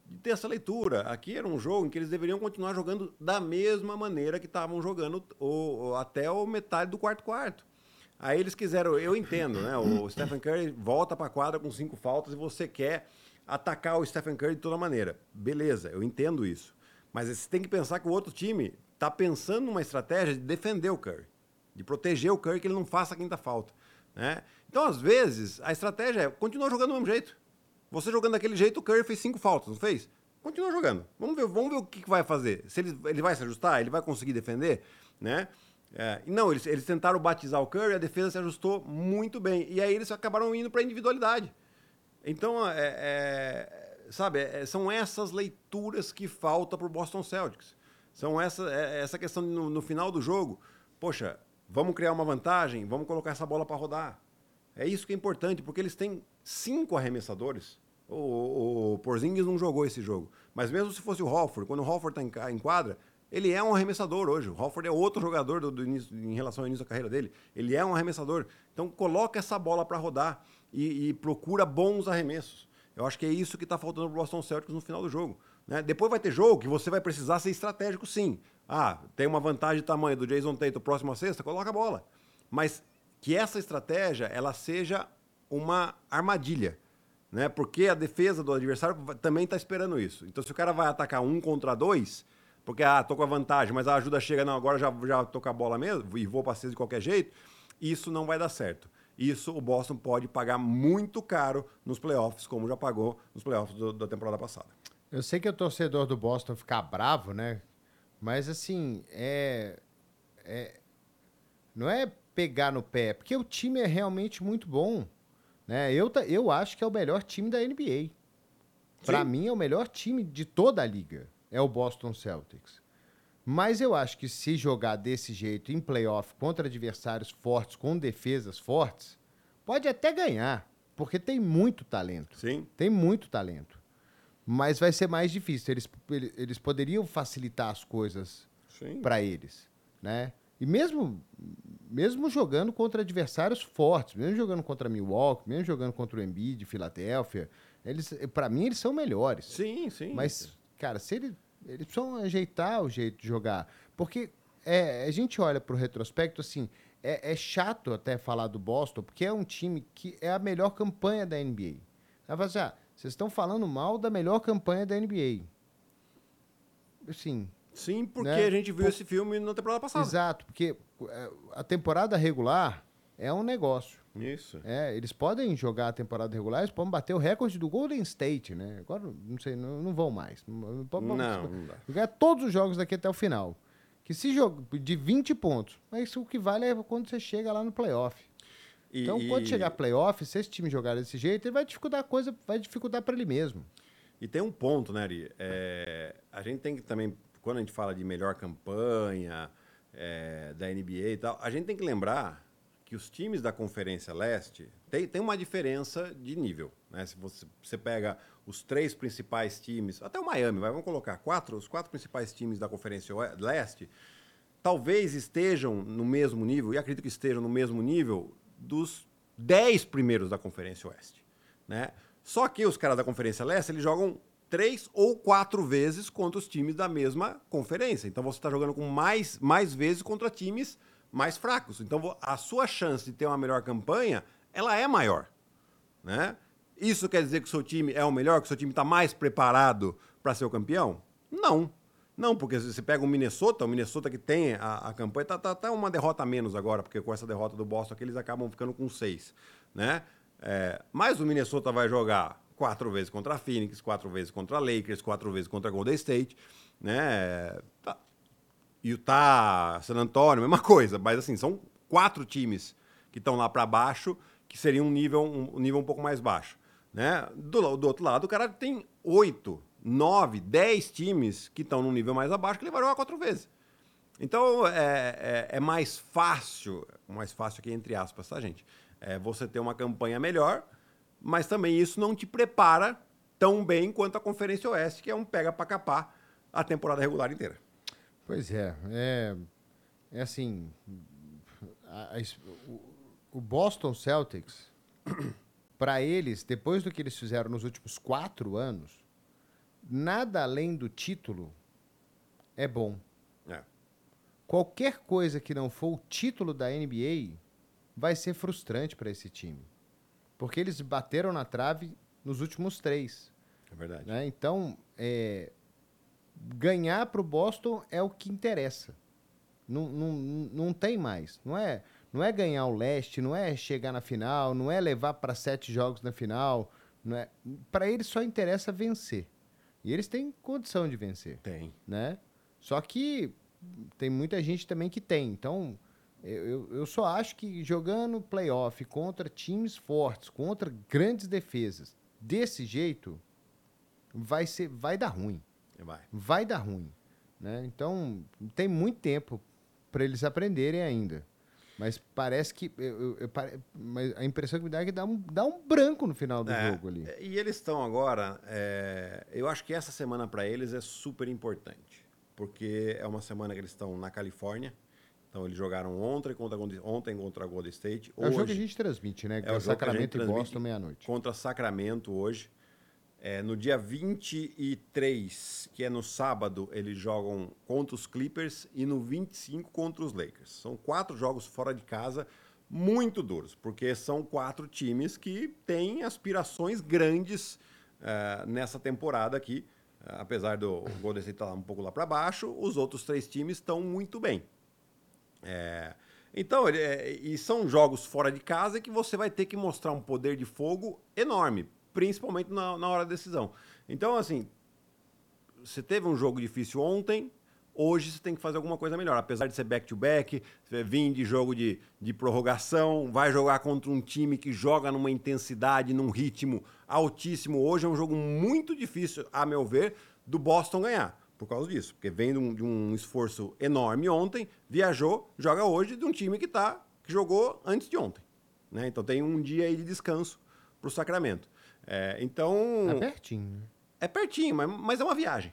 de ter essa leitura. Aqui era um jogo em que eles deveriam continuar jogando da mesma maneira que estavam jogando o, o, até o metade do quarto quarto. Aí eles quiseram, eu entendo, né? O Stephen Curry volta para a quadra com cinco faltas e você quer atacar o Stephen Curry de toda maneira. Beleza, eu entendo isso. Mas você tem que pensar que o outro time está pensando numa estratégia de defender o Curry, de proteger o Curry que ele não faça a quinta falta. Né? Então, às vezes, a estratégia é continuar jogando do mesmo jeito. Você jogando daquele jeito, o Curry fez cinco faltas, não fez? Continua jogando. Vamos ver, vamos ver o que, que vai fazer. Se ele, ele vai se ajustar, ele vai conseguir defender, né? É, não, eles, eles tentaram batizar o Curry, a defesa se ajustou muito bem. E aí eles acabaram indo para individualidade. Então, é, é, sabe, é, são essas leituras que falta para o Boston Celtics. São essa, é, essa questão no, no, final do jogo. Poxa, vamos criar uma vantagem, vamos colocar essa bola para rodar. É isso que é importante, porque eles têm cinco arremessadores. O, o, o Porzingis não jogou esse jogo. Mas mesmo se fosse o Hofford, quando o Hofford está em quadra, ele é um arremessador hoje. O Hofford é outro jogador do, do início, em relação ao início da carreira dele. Ele é um arremessador. Então coloca essa bola para rodar e, e, procura bons arremessos. Eu acho que é isso que está faltando para o Boston Celtics no final do jogo. Né? Depois vai ter jogo que você vai precisar ser estratégico, sim. Ah, tem uma vantagem de tamanho do Jason Tatum próximo à sexta, coloca a bola. Mas que essa estratégia ela seja uma armadilha. Né? Porque a defesa do adversário também está esperando isso. Então, se o cara vai atacar um contra dois, porque, ah, tô com a vantagem, mas a ajuda chega, não, agora já, já tô com a bola mesmo e vou para de qualquer jeito. Isso não vai dar certo. Isso o Boston pode pagar muito caro nos playoffs, como já pagou nos playoffs do, da temporada passada. Eu sei que o torcedor do Boston ficar bravo, né? Mas assim, é, é não é pegar no pé, porque o time é realmente muito bom. Né? Eu, eu acho que é o melhor time da NBA. Para mim, é o melhor time de toda a liga é o Boston Celtics. Mas eu acho que se jogar desse jeito em playoff contra adversários fortes, com defesas fortes, pode até ganhar, porque tem muito talento. Sim. Tem muito talento. Mas vai ser mais difícil. Eles, eles poderiam facilitar as coisas para eles, né? E mesmo, mesmo jogando contra adversários fortes, mesmo jogando contra Milwaukee, mesmo jogando contra o Embiid, Filadélfia, eles, para mim eles são melhores. Sim, sim. Mas cara, se ele, eles precisam ajeitar o jeito de jogar. Porque é, a gente olha para o retrospecto, assim, é, é, chato até falar do Boston, porque é um time que é a melhor campanha da NBA. Vai assim, ah, vocês estão falando mal da melhor campanha da NBA. Assim. Sim, porque né? a gente viu Por... esse filme na temporada passada. Exato, porque é, a temporada regular é um negócio. Isso. É, eles podem jogar a temporada regular, eles podem bater o recorde do Golden State, né? Agora, não sei, não, não vão mais. Não, não, não dá. Jogar todos os jogos daqui até o final. Que se joga de 20 pontos, mas o que vale é quando você chega lá no playoff. E, então, quando e... chegar playoff, se esse time jogar desse jeito, ele vai dificultar a coisa, vai dificultar para ele mesmo. E tem um ponto, né, Ari? É, a gente tem que também, quando a gente fala de melhor campanha é, da NBA e tal, a gente tem que lembrar que os times da Conferência Leste tem, tem uma diferença de nível. Né? Se você, você pega os três principais times, até o Miami, vai, vamos colocar quatro, os quatro principais times da Conferência Leste, talvez estejam no mesmo nível, e acredito que estejam no mesmo nível dos dez primeiros da Conferência Oeste. Né? Só que os caras da Conferência Leste, eles jogam três ou quatro vezes contra os times da mesma conferência. Então você está jogando com mais, mais vezes contra times mais fracos. Então a sua chance de ter uma melhor campanha, ela é maior, né? Isso quer dizer que o seu time é o melhor, que o seu time está mais preparado para ser o campeão? Não. Não, porque você pega o Minnesota, o Minnesota que tem a, a campanha, tá, tá, tá, uma derrota a menos agora, porque com essa derrota do Boston aqui, eles acabam ficando com seis, né? É, mas o Minnesota vai jogar quatro vezes contra a Phoenix, quatro vezes contra a Lakers, quatro vezes contra a Golden State, né? Tá, Utah, San Antonio, mesma coisa. Mas assim, são quatro times que estão lá para baixo, que seria um nível um, nível um pouco mais baixo. Né? Do, do outro lado, o cara tem oito, nove, dez times que estão num nível mais abaixo que vai jogar quatro vezes. Então é, é, é, mais fácil, mais fácil aqui entre aspas, tá, gente? É você ter uma campanha melhor, mas também isso não te prepara tão bem quanto a Conferência Oeste, que é um pega para capar a temporada regular inteira. Pois é, é, é assim, a, a, o Boston Celtics, <coughs> para eles, depois do que eles fizeram nos últimos quatro anos, nada além do título é bom. É. Qualquer coisa que não for o título da NBA vai ser frustrante para esse time. Porque eles bateram na trave nos últimos três. É verdade. Né? Então, é, ganhar para o Boston é o que interessa. Não, não, não tem mais. Não é, não é ganhar o leste, não é chegar na final, não é levar para sete jogos na final. Não é, para eles só interessa vencer. E eles têm condição de vencer. Tem. Né? Só que tem muita gente também que tem. Então, eu, eu só acho que jogando playoff contra times fortes, contra grandes defesas, desse jeito, vai, ser, vai dar ruim. Vai. Vai dar ruim. Né? Então, tem muito tempo para eles aprenderem ainda. Mas parece que. Eu, eu, eu, mas a impressão que me dá é que dá um, dá um branco no final do é, jogo ali. E eles estão agora. É, eu acho que essa semana para eles é super importante. Porque é uma semana que eles estão na Califórnia. Então eles jogaram ontem contra, ontem contra a Golden State. Hoje, é o jogo que a gente transmite, né? É o Sacramento e Boston meia-noite. Contra Sacramento hoje. É, no dia 23, que é no sábado, eles jogam contra os Clippers e no 25 contra os Lakers. São quatro jogos fora de casa muito duros, porque são quatro times que têm aspirações grandes uh, nessa temporada aqui. Uh, apesar do Golden State estar um pouco lá para baixo, os outros três times estão muito bem. É, então, é, e são jogos fora de casa que você vai ter que mostrar um poder de fogo enorme principalmente na, na hora da decisão. Então, assim, você teve um jogo difícil ontem, hoje você tem que fazer alguma coisa melhor. Apesar de ser back-to-back, você vir de jogo de, de prorrogação, vai jogar contra um time que joga numa intensidade, num ritmo altíssimo. Hoje é um jogo muito difícil, a meu ver, do Boston ganhar. Por causa disso. Porque vem de um, de um esforço enorme ontem, viajou, joga hoje de um time que, tá, que jogou antes de ontem. Né? Então tem um dia aí de descanso para o Sacramento. É, então. É pertinho. É pertinho, mas, mas é uma viagem.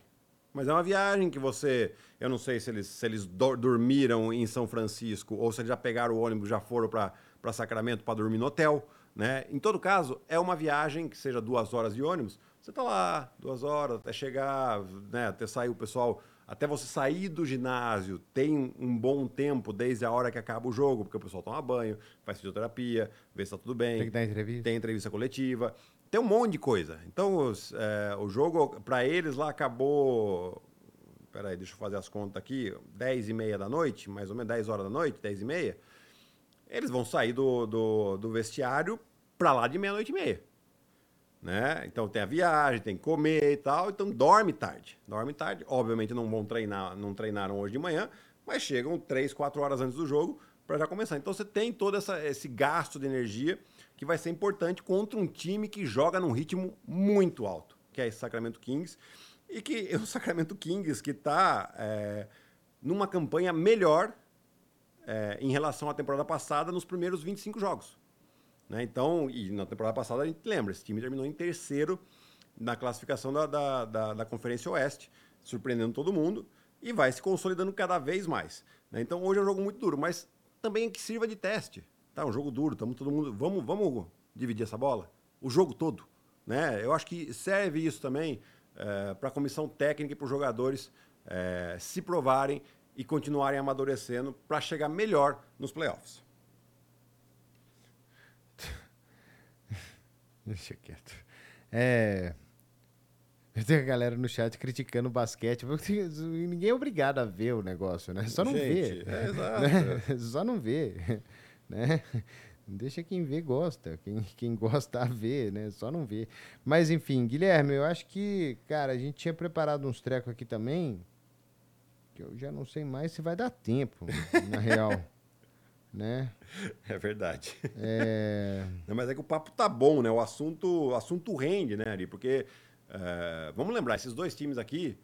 Mas é uma viagem que você. Eu não sei se eles, se eles do, dormiram em São Francisco ou se eles já pegaram o ônibus já foram para Sacramento para dormir no hotel. Né? Em todo caso, é uma viagem que seja duas horas de ônibus. Você está lá, duas horas, até chegar, né, até sair o pessoal. Até você sair do ginásio, tem um bom tempo desde a hora que acaba o jogo, porque o pessoal toma banho, faz fisioterapia, vê se está tudo bem. Tem que dar entrevista. Tem entrevista coletiva. Tem um monte de coisa. Então, os, é, o jogo, para eles lá, acabou. Peraí, deixa eu fazer as contas aqui. 10 e meia da noite, mais ou menos 10 horas da noite, 10 e meia. Eles vão sair do, do, do vestiário para lá de meia-noite e meia. Né? Então tem a viagem, tem que comer e tal. Então dorme tarde. Dorme tarde. Obviamente não vão treinar, não treinaram hoje de manhã, mas chegam 3, 4 horas antes do jogo para já começar. Então você tem todo essa, esse gasto de energia que vai ser importante contra um time que joga num ritmo muito alto, que é esse Sacramento Kings, e que <laughs> o Sacramento Kings que está é, numa campanha melhor é, em relação à temporada passada nos primeiros 25 jogos. Né? Então, e na temporada passada a gente lembra, esse time terminou em terceiro na classificação da, da, da, da Conferência Oeste, surpreendendo todo mundo, e vai se consolidando cada vez mais. Né? Então hoje é um jogo muito duro, mas também que sirva de teste. Tá, um jogo duro, estamos todo mundo. Vamos, vamos dividir essa bola? O jogo todo. Né? Eu acho que serve isso também é, para a comissão técnica e para os jogadores é, se provarem e continuarem amadurecendo para chegar melhor nos playoffs. <laughs> Deixa quieto. É. Tem a galera no chat criticando o basquete. Ninguém é obrigado a ver o negócio, né? Só não Gente, vê. é. <laughs> Né? Só não vê. Né? <laughs> Deixa quem vê gosta. Quem, quem gosta <laughs> a ver, né? Só não vê. Mas enfim, Guilherme, eu acho que, cara, a gente tinha preparado uns trecos aqui também. Que eu já não sei mais se vai dar tempo, <laughs> na real. né? É verdade. É... Não, mas é que o papo tá bom, né? O assunto, o assunto rende, né, Ari? Porque, é, vamos lembrar, esses dois times aqui,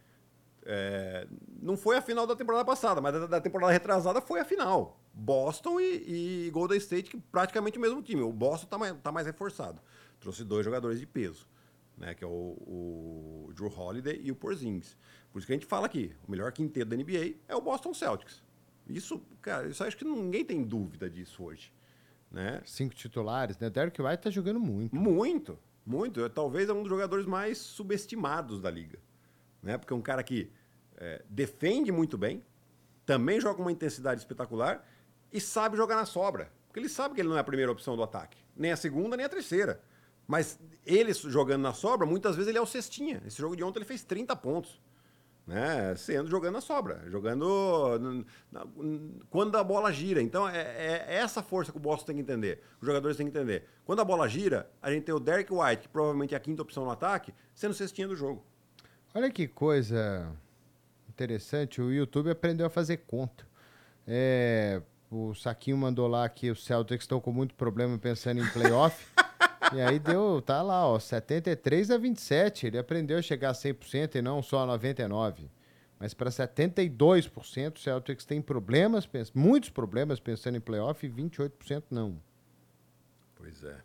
é, não foi a final da temporada passada, mas da, da temporada retrasada foi a final. Boston e, e, Golden State, que praticamente o mesmo time. O Boston tá mais, tá mais reforçado. Trouxe dois jogadores de peso, né? Que é o, o Drew Holiday e o Porzingis. Por isso que a gente fala aqui, o melhor quinteto da NBA é o Boston Celtics. Isso, cara, isso acho que ninguém tem dúvida disso hoje. Né? Cinco titulares, né? Derek White tá jogando muito. Muito, muito. Talvez é um dos jogadores mais subestimados da liga. Né? Porque é um cara que é, defende muito bem, também joga com uma intensidade espetacular e sabe jogar na sobra. Porque ele sabe que ele não é a primeira opção do ataque. Nem a segunda, nem a terceira. Mas ele jogando na sobra, muitas vezes ele é o cestinha. Esse jogo de ontem ele fez 30 pontos né? Sendo jogando na sobra, jogando na, quando a bola gira. Então é, é, essa força que o Boston tem que entender, os jogadores têm que entender. Quando a bola gira, a gente tem o Derek White, que provavelmente é a quinta opção no ataque, sendo cestinha do jogo. Olha que coisa interessante, o YouTube aprendeu a fazer conta. É, o Saquinho mandou lá que os Celtics estão com muito problema pensando em playoff. <laughs> E aí deu, tá lá, ó, 73 a 27. Ele aprendeu a chegar a 100% e não só a 99. Mas para 72%, o Celtics tem problemas, muitos problemas pensando em playoff e 28% não. Pois é.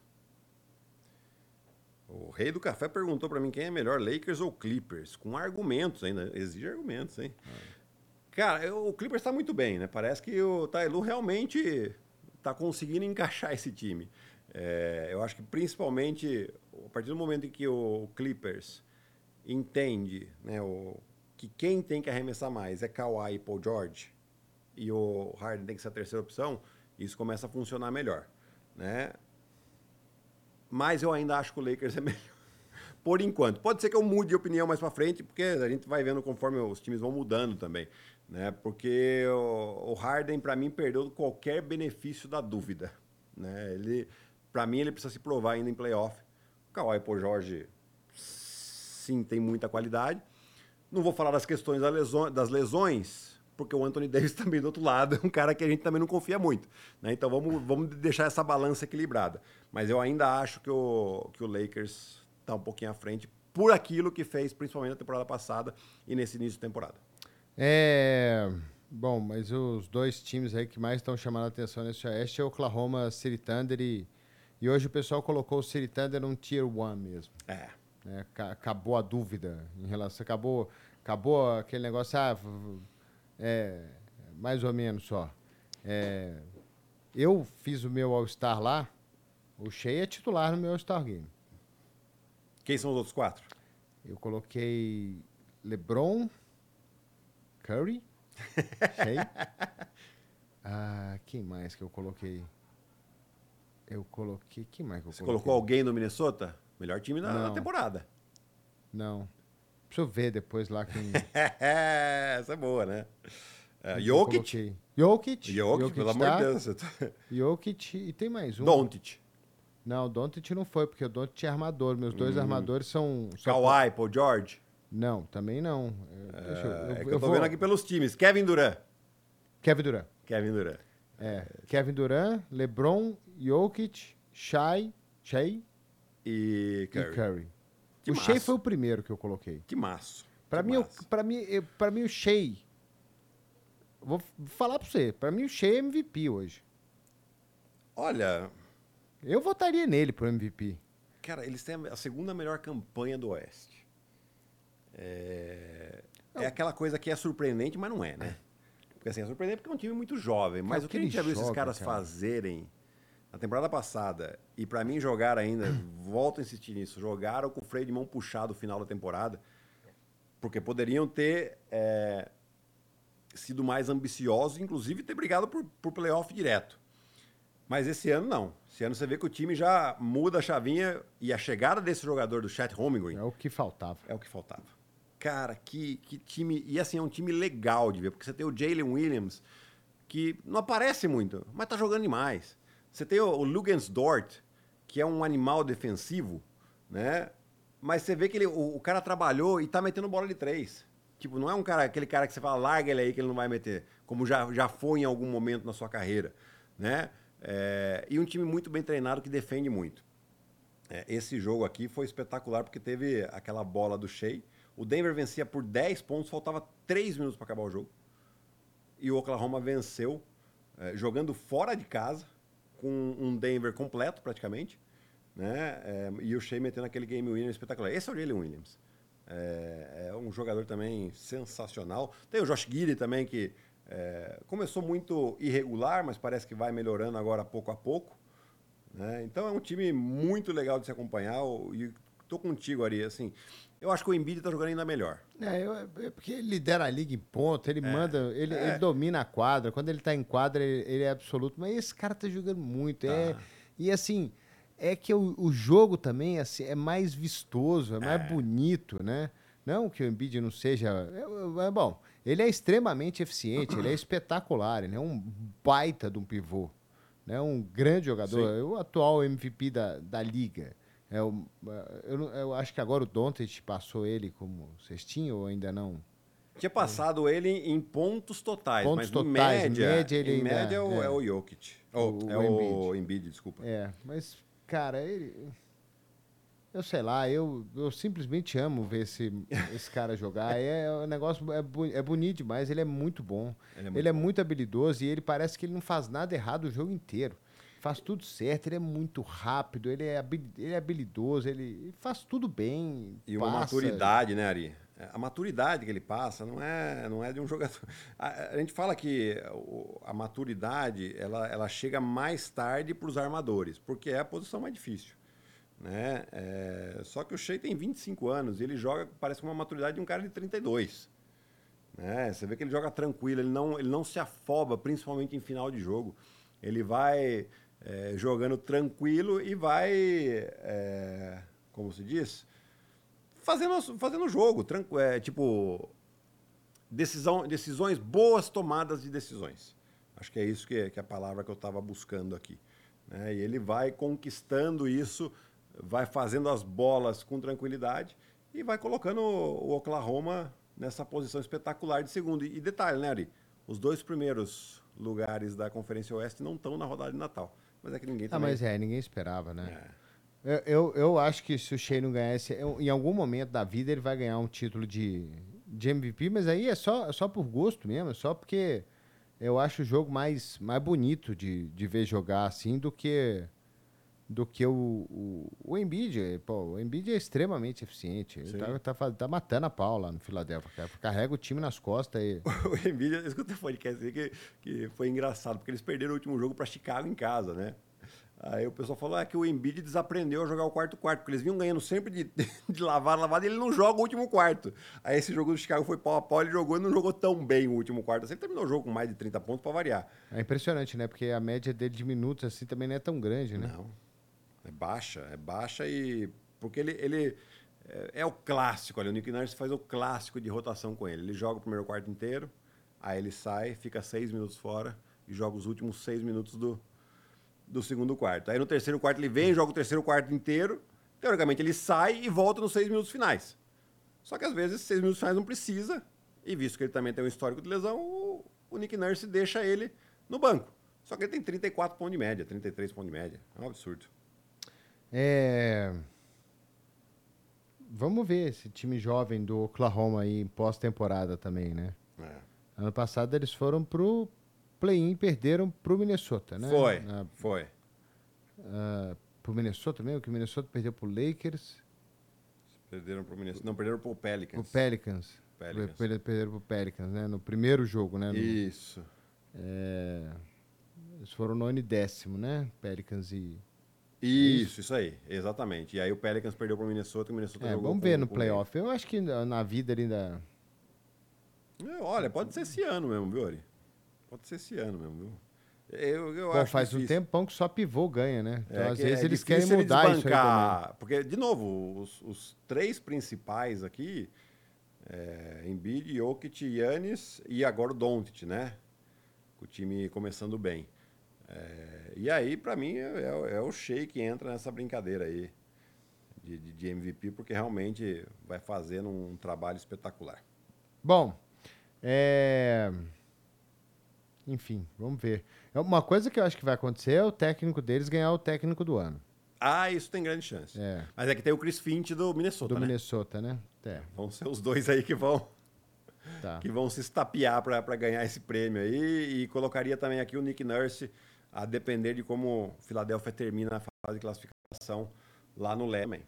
O Rei do Café perguntou para mim quem é melhor, Lakers ou Clippers? Com argumentos ainda. Exige argumentos, hein? Ah. Cara, o Clippers está muito bem, né? Parece que o Tailu realmente está conseguindo encaixar <laughs> esse time. É, eu acho que principalmente a partir do momento em que o Clippers entende né, o, que quem tem que arremessar mais é Kawhi e Paul George e o Harden tem que ser a terceira opção, isso começa a funcionar melhor. Né? Mas eu ainda acho que o Lakers é <laughs> melhor. Por enquanto. Pode ser que eu mude de opinião mais para frente, porque a gente vai vendo conforme os times vão mudando também. Né? Porque o, o Harden, para mim, perdeu qualquer benefício da dúvida. Né? Ele para mim, ele precisa se provar ainda em playoff. O Kawhi por Jorge, sim, tem muita qualidade. Não vou falar das questões das lesões, porque o Anthony Davis <laughs> também do outro lado é um cara que a gente também não confia muito. Né? Então vamos, vamos deixar essa balança equilibrada. Mas eu ainda acho que o, que o Lakers está um pouquinho à frente por aquilo que fez, principalmente na temporada passada e nesse início de temporada. É. Bom, mas os dois times aí que mais estão chamando a atenção nesse Oeste é o Oklahoma City Thunder e e hoje o pessoal colocou o City Thunder num Tier 1 mesmo. É. é. Acabou a dúvida em relação. Acabou, acabou aquele negócio, ah, é, mais ou menos só. É, eu fiz o meu All-Star lá, o Shea é titular no meu All-Star Game. Quem são os outros quatro? Eu coloquei LeBron, Curry, <laughs> Shea. ah, quem mais que eu coloquei? Eu coloquei. Que mais que eu Você coloquei? colocou alguém no Minnesota? Melhor time da temporada. Não. Deixa eu ver depois lá quem. <laughs> Essa é boa, né? É, Jokic. Jokic. Jokic, pelo amor de Deus. <laughs> Jokic e tem mais um. Doncic. Não, Doncic não foi, porque o Doncic é armador. Meus dois hum. armadores são... Kawhi, Paul George? Não, também não. É, eu, eu, é que eu, eu tô vou... vendo aqui pelos times. Kevin Durant. Kevin Durant. Kevin Durant. É, Kevin Durant, LeBron, Jokic, Shai, Shai e Curry. E Curry. Que o Shea massa. foi o primeiro que eu coloquei. Que maço. Que mim, para mim, pra mim o Shea Vou falar pra você, pra mim o Shea é MVP hoje. Olha, Eu votaria nele pro MVP. cara, eles têm a segunda melhor campanha do Oeste. É, é aquela coisa que é surpreendente, mas não é, né? Porque assim, é surpreendente porque é um time muito jovem. Mas Cara, o que a gente já viu esses caras cara. fazerem na temporada passada, e pra mim jogar ainda, <coughs> volto a insistir nisso, jogaram com o freio de mão puxado no final da temporada, porque poderiam ter é, sido mais ambiciosos, inclusive ter brigado por, por playoff direto. Mas esse ano não. Esse ano você vê que o time já muda a chavinha e a chegada desse jogador do Chat Holmgren É o que faltava. é o que faltava. Cara, que, que time. E assim, é um time legal de ver, porque você tem o Jalen Williams, que não aparece muito, mas tá jogando demais. Você tem o, Lugens Dort, que é um animal defensivo, né? Mas você vê que ele, o, o cara trabalhou e tá metendo bola de três. Tipo, não é um cara, aquele cara que você fala, larga ele aí que ele não vai meter, como já, já foi em algum momento na sua carreira, né? É, e um time muito bem treinado que defende muito. É, esse jogo aqui foi espetacular porque teve aquela bola do Shea. O Denver vencia por 10 pontos, faltava 3 minutos para acabar o jogo. E o Oklahoma venceu é, jogando fora de casa, com um Denver completo praticamente. Né? É, e o Shea metendo aquele game winner espetacular. Esse é o Jalen Williams. É, é um jogador também sensacional. Tem o Josh Giddy também, que é, começou muito irregular, mas parece que vai melhorando agora pouco a pouco. né? Então é um time muito legal de se acompanhar. E tô contigo, Ari. Assim, eu acho que o Embiid tá jogando ainda melhor. É, eu- é porque ele lidera a liga em ponto, ele manda, ele, é. ele domina a quadra. Quando ele tá em quadra, ele, ele é absoluto. Mas esse cara tá jogando muito. É, Tá. e assim, é que o, o jogo também assim, é mais vistoso, é mais bonito, né? Não que o Embiid não seja. É, é bom, ele é extremamente eficiente, ele é espetacular, ele é um baita de um pivô. Né? Um grande jogador, Sim. é o atual MVP da, da liga. É o, eu, não- eu acho que agora o Doncic passou ele como cestinho ou ainda não? Tinha passado ele em pontos totais, Pontos mas totais, em média, média ele em ainda- média é, o, é. é o Jokic. Oh, O- é o o Embiid, desculpa. É, mas, cara, ele. Eu sei lá, eu, eu simplesmente amo ver esse, <laughs> esse cara jogar. É um negócio, é, é bonito demais, ele é muito bom. Ele é Ele muito é bom. muito habilidoso e ele parece que ele não faz nada errado o jogo inteiro. Faz tudo certo, ele é muito rápido, ele é, ele é habilidoso, ele, faz tudo bem. E uma passa. maturidade, né, Ari? A maturidade que ele passa não é, não é de um jogador. <laughs> A, a gente fala que a maturidade ela, ela chega mais tarde para os armadores, porque é a posição mais difícil. Né? É, só que o Shea tem 25 anos e ele joga, parece com uma maturidade de um cara de 32. Né? Você vê que ele joga tranquilo, ele não, ele não se afoba, principalmente em final de jogo. Ele vai é, jogando tranquilo e vai, é, como se diz, fazendo, fazendo jogo, tranqu- é, tipo, decisão, decisões, boas tomadas de decisões. Acho que é isso que, que é a palavra que eu estava buscando aqui. né? E ele vai conquistando isso, vai fazendo as bolas com tranquilidade e vai colocando o Oklahoma nessa posição espetacular de segundo. E detalhe, né, Ari? Os dois primeiros lugares da Conferência Oeste não estão na rodada de Natal. Mas é que ninguém Ah, também... mas é, ninguém esperava, né? É. Eu, eu, eu acho que se o Shea não ganhasse, eu- em algum momento da vida ele vai ganhar um título de, de MVP, mas aí é só, é só por gosto mesmo, é só porque eu acho o jogo mais, mais bonito de, de ver jogar assim do que do que o, o, o Embiid. Pô, o Embiid é extremamente eficiente. Ele tá, tá, tá matando a pau lá no cara. Carrega o time nas costas e. <laughs> O Embiid, eu escutei um podcast aí que, que foi engraçado, porque eles perderam o último jogo para Chicago em casa, né? Aí o pessoal falou ah, que o Embiid desaprendeu a jogar o quarto quarto, porque eles vinham ganhando sempre de, <laughs> de lavada, lavada, e ele não joga o último quarto. Aí esse jogo do Chicago foi pau a pau, ele jogou e não jogou tão bem o último quarto. Assim, ele terminou o jogo com mais de 30 pontos para variar. É impressionante, né? Porque a média dele de minutos assim também não é tão grande, né? Não. É baixa, é baixa e. Porque ele. ele é, é o clássico ali. O Nick Nurse faz o clássico de rotação com ele. Ele joga o primeiro quarto inteiro, aí ele sai, fica seis minutos fora e joga os últimos seis minutos do, do segundo quarto. Aí no terceiro quarto ele vem, joga o terceiro quarto inteiro. Teoricamente ele sai e volta nos seis minutos finais. Só que às vezes seis minutos finais não precisa. E visto que ele também tem um histórico de lesão, o, o Nick Nurse deixa ele no banco. Só que ele tem 34 pontos de média, 33 pontos de média. É um absurdo. É. vamos ver esse time jovem do Oklahoma aí pós-temporada também, né? É. Ano passado eles foram pro play-in e perderam pro Minnesota, né? Foi, Na, foi. ah, pro Minnesota mesmo, que o Minnesota perdeu pro Lakers, Perderam pro Minnesota. Não, perderam pro Pelicans. pro Pelicans. Pelicans. Per- Perderam pro Pelicans, né? No primeiro jogo, né? No- Isso. é, eles foram nono e décimo, né? Pelicans e... Isso, isso aí, exatamente. E aí o Pelicans perdeu pro Minnesota e o Minnesota É, jogou vamos com- ver no com- playoff. Eu acho que na vida ainda... É, olha, pode ser esse ano mesmo, viu, Ari? Pode ser esse ano mesmo, viu? Eu, eu Pô, faz um difícil. tempão que só pivô ganha, né? Então, É às vezes é eles querem mudar isso aí também. Porque, de novo, os, os três principais aqui, é, Embiid, Jokic, Yannis e agora o Doncic, né? Com o time começando bem. É, e aí, pra mim, é, é- é o Shea que entra nessa brincadeira aí de, de- de MVP, porque realmente vai fazendo um trabalho espetacular. Bom, é... Enfim, vamos ver. É Uma coisa que eu acho que vai acontecer é o técnico deles ganhar o técnico do ano. Ah, isso tem grande chance. É, Mas é que tem o Chris Finch do Minnesota, do né? Minnesota, né? É, Vão ser os dois aí que vão tá. que vão se estapear para ganhar esse prêmio aí. E colocaria também aqui o Nick Nurse, a depender de como Filadélfia termina a fase de classificação lá no Lemen.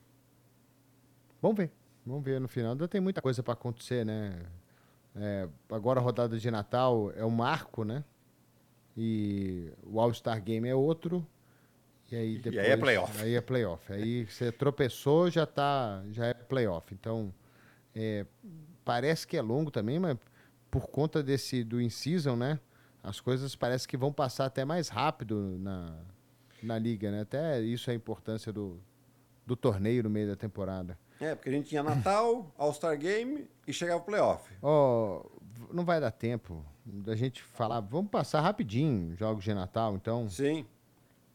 Vamos ver. Vamos ver no final. Ainda tem muita coisa para acontecer, né? É, agora a rodada de Natal é um marco, né? E o All-Star Game é outro. E aí E depois. aí é playoff. Aí é playoff. Aí você tropeçou, já tá, já é playoff. Então, é, parece que é longo também, mas por conta desse do in-season, né? As coisas parece que vão passar até mais rápido na, na liga, né? Até isso é a importância do, do torneio no meio da temporada. É, porque a gente tinha Natal, <laughs> All-Star Game e chegava o playoff. Ó, v- não vai dar tempo da gente falar. Vamos passar rapidinho jogos de Natal, então. Sim.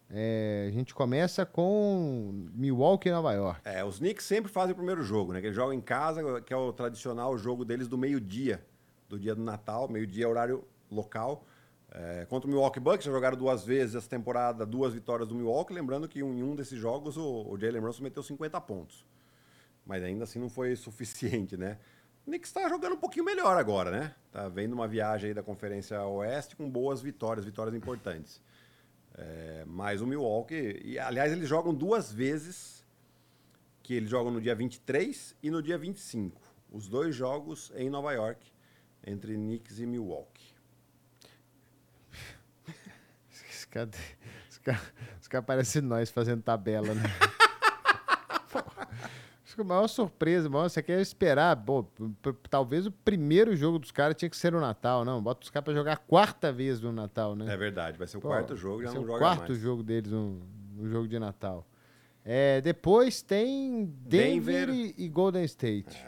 É, a gente começa com Milwaukee e Nova York. É, os Knicks sempre fazem o primeiro jogo, né? Que eles jogam em casa, que é o tradicional jogo deles do meio-dia, do dia do Natal, meio-dia horário local. É, contra o Milwaukee Bucks, já jogaram duas vezes essa temporada, duas vitórias do Milwaukee. Lembrando que em um desses jogos o, o Jalen Brunson meteu 50 pontos. Mas ainda assim não foi <laughs> suficiente, né? O Knicks está jogando um pouquinho melhor agora, né? Tá vendo uma viagem aí da Conferência Oeste com boas vitórias, vitórias importantes. É, mas o Milwaukee, e aliás, eles jogam duas vezes que eles jogam no dia 23 e no dia 25. Os dois jogos em Nova York, entre Knicks e Milwaukee. Os caras os cara, os cara parecem nós fazendo tabela, né? <laughs> Acho que a maior surpresa, maior, você quer esperar. Pô, talvez o primeiro jogo dos caras tinha que ser no Natal, não. Bota os caras pra jogar a quarta vez no Natal, né? É verdade, vai ser o Pô, quarto jogo, já esse é não o joga quarto mais. jogo deles no, no jogo de Natal. É, depois tem Denver, Denver. E, e Golden State.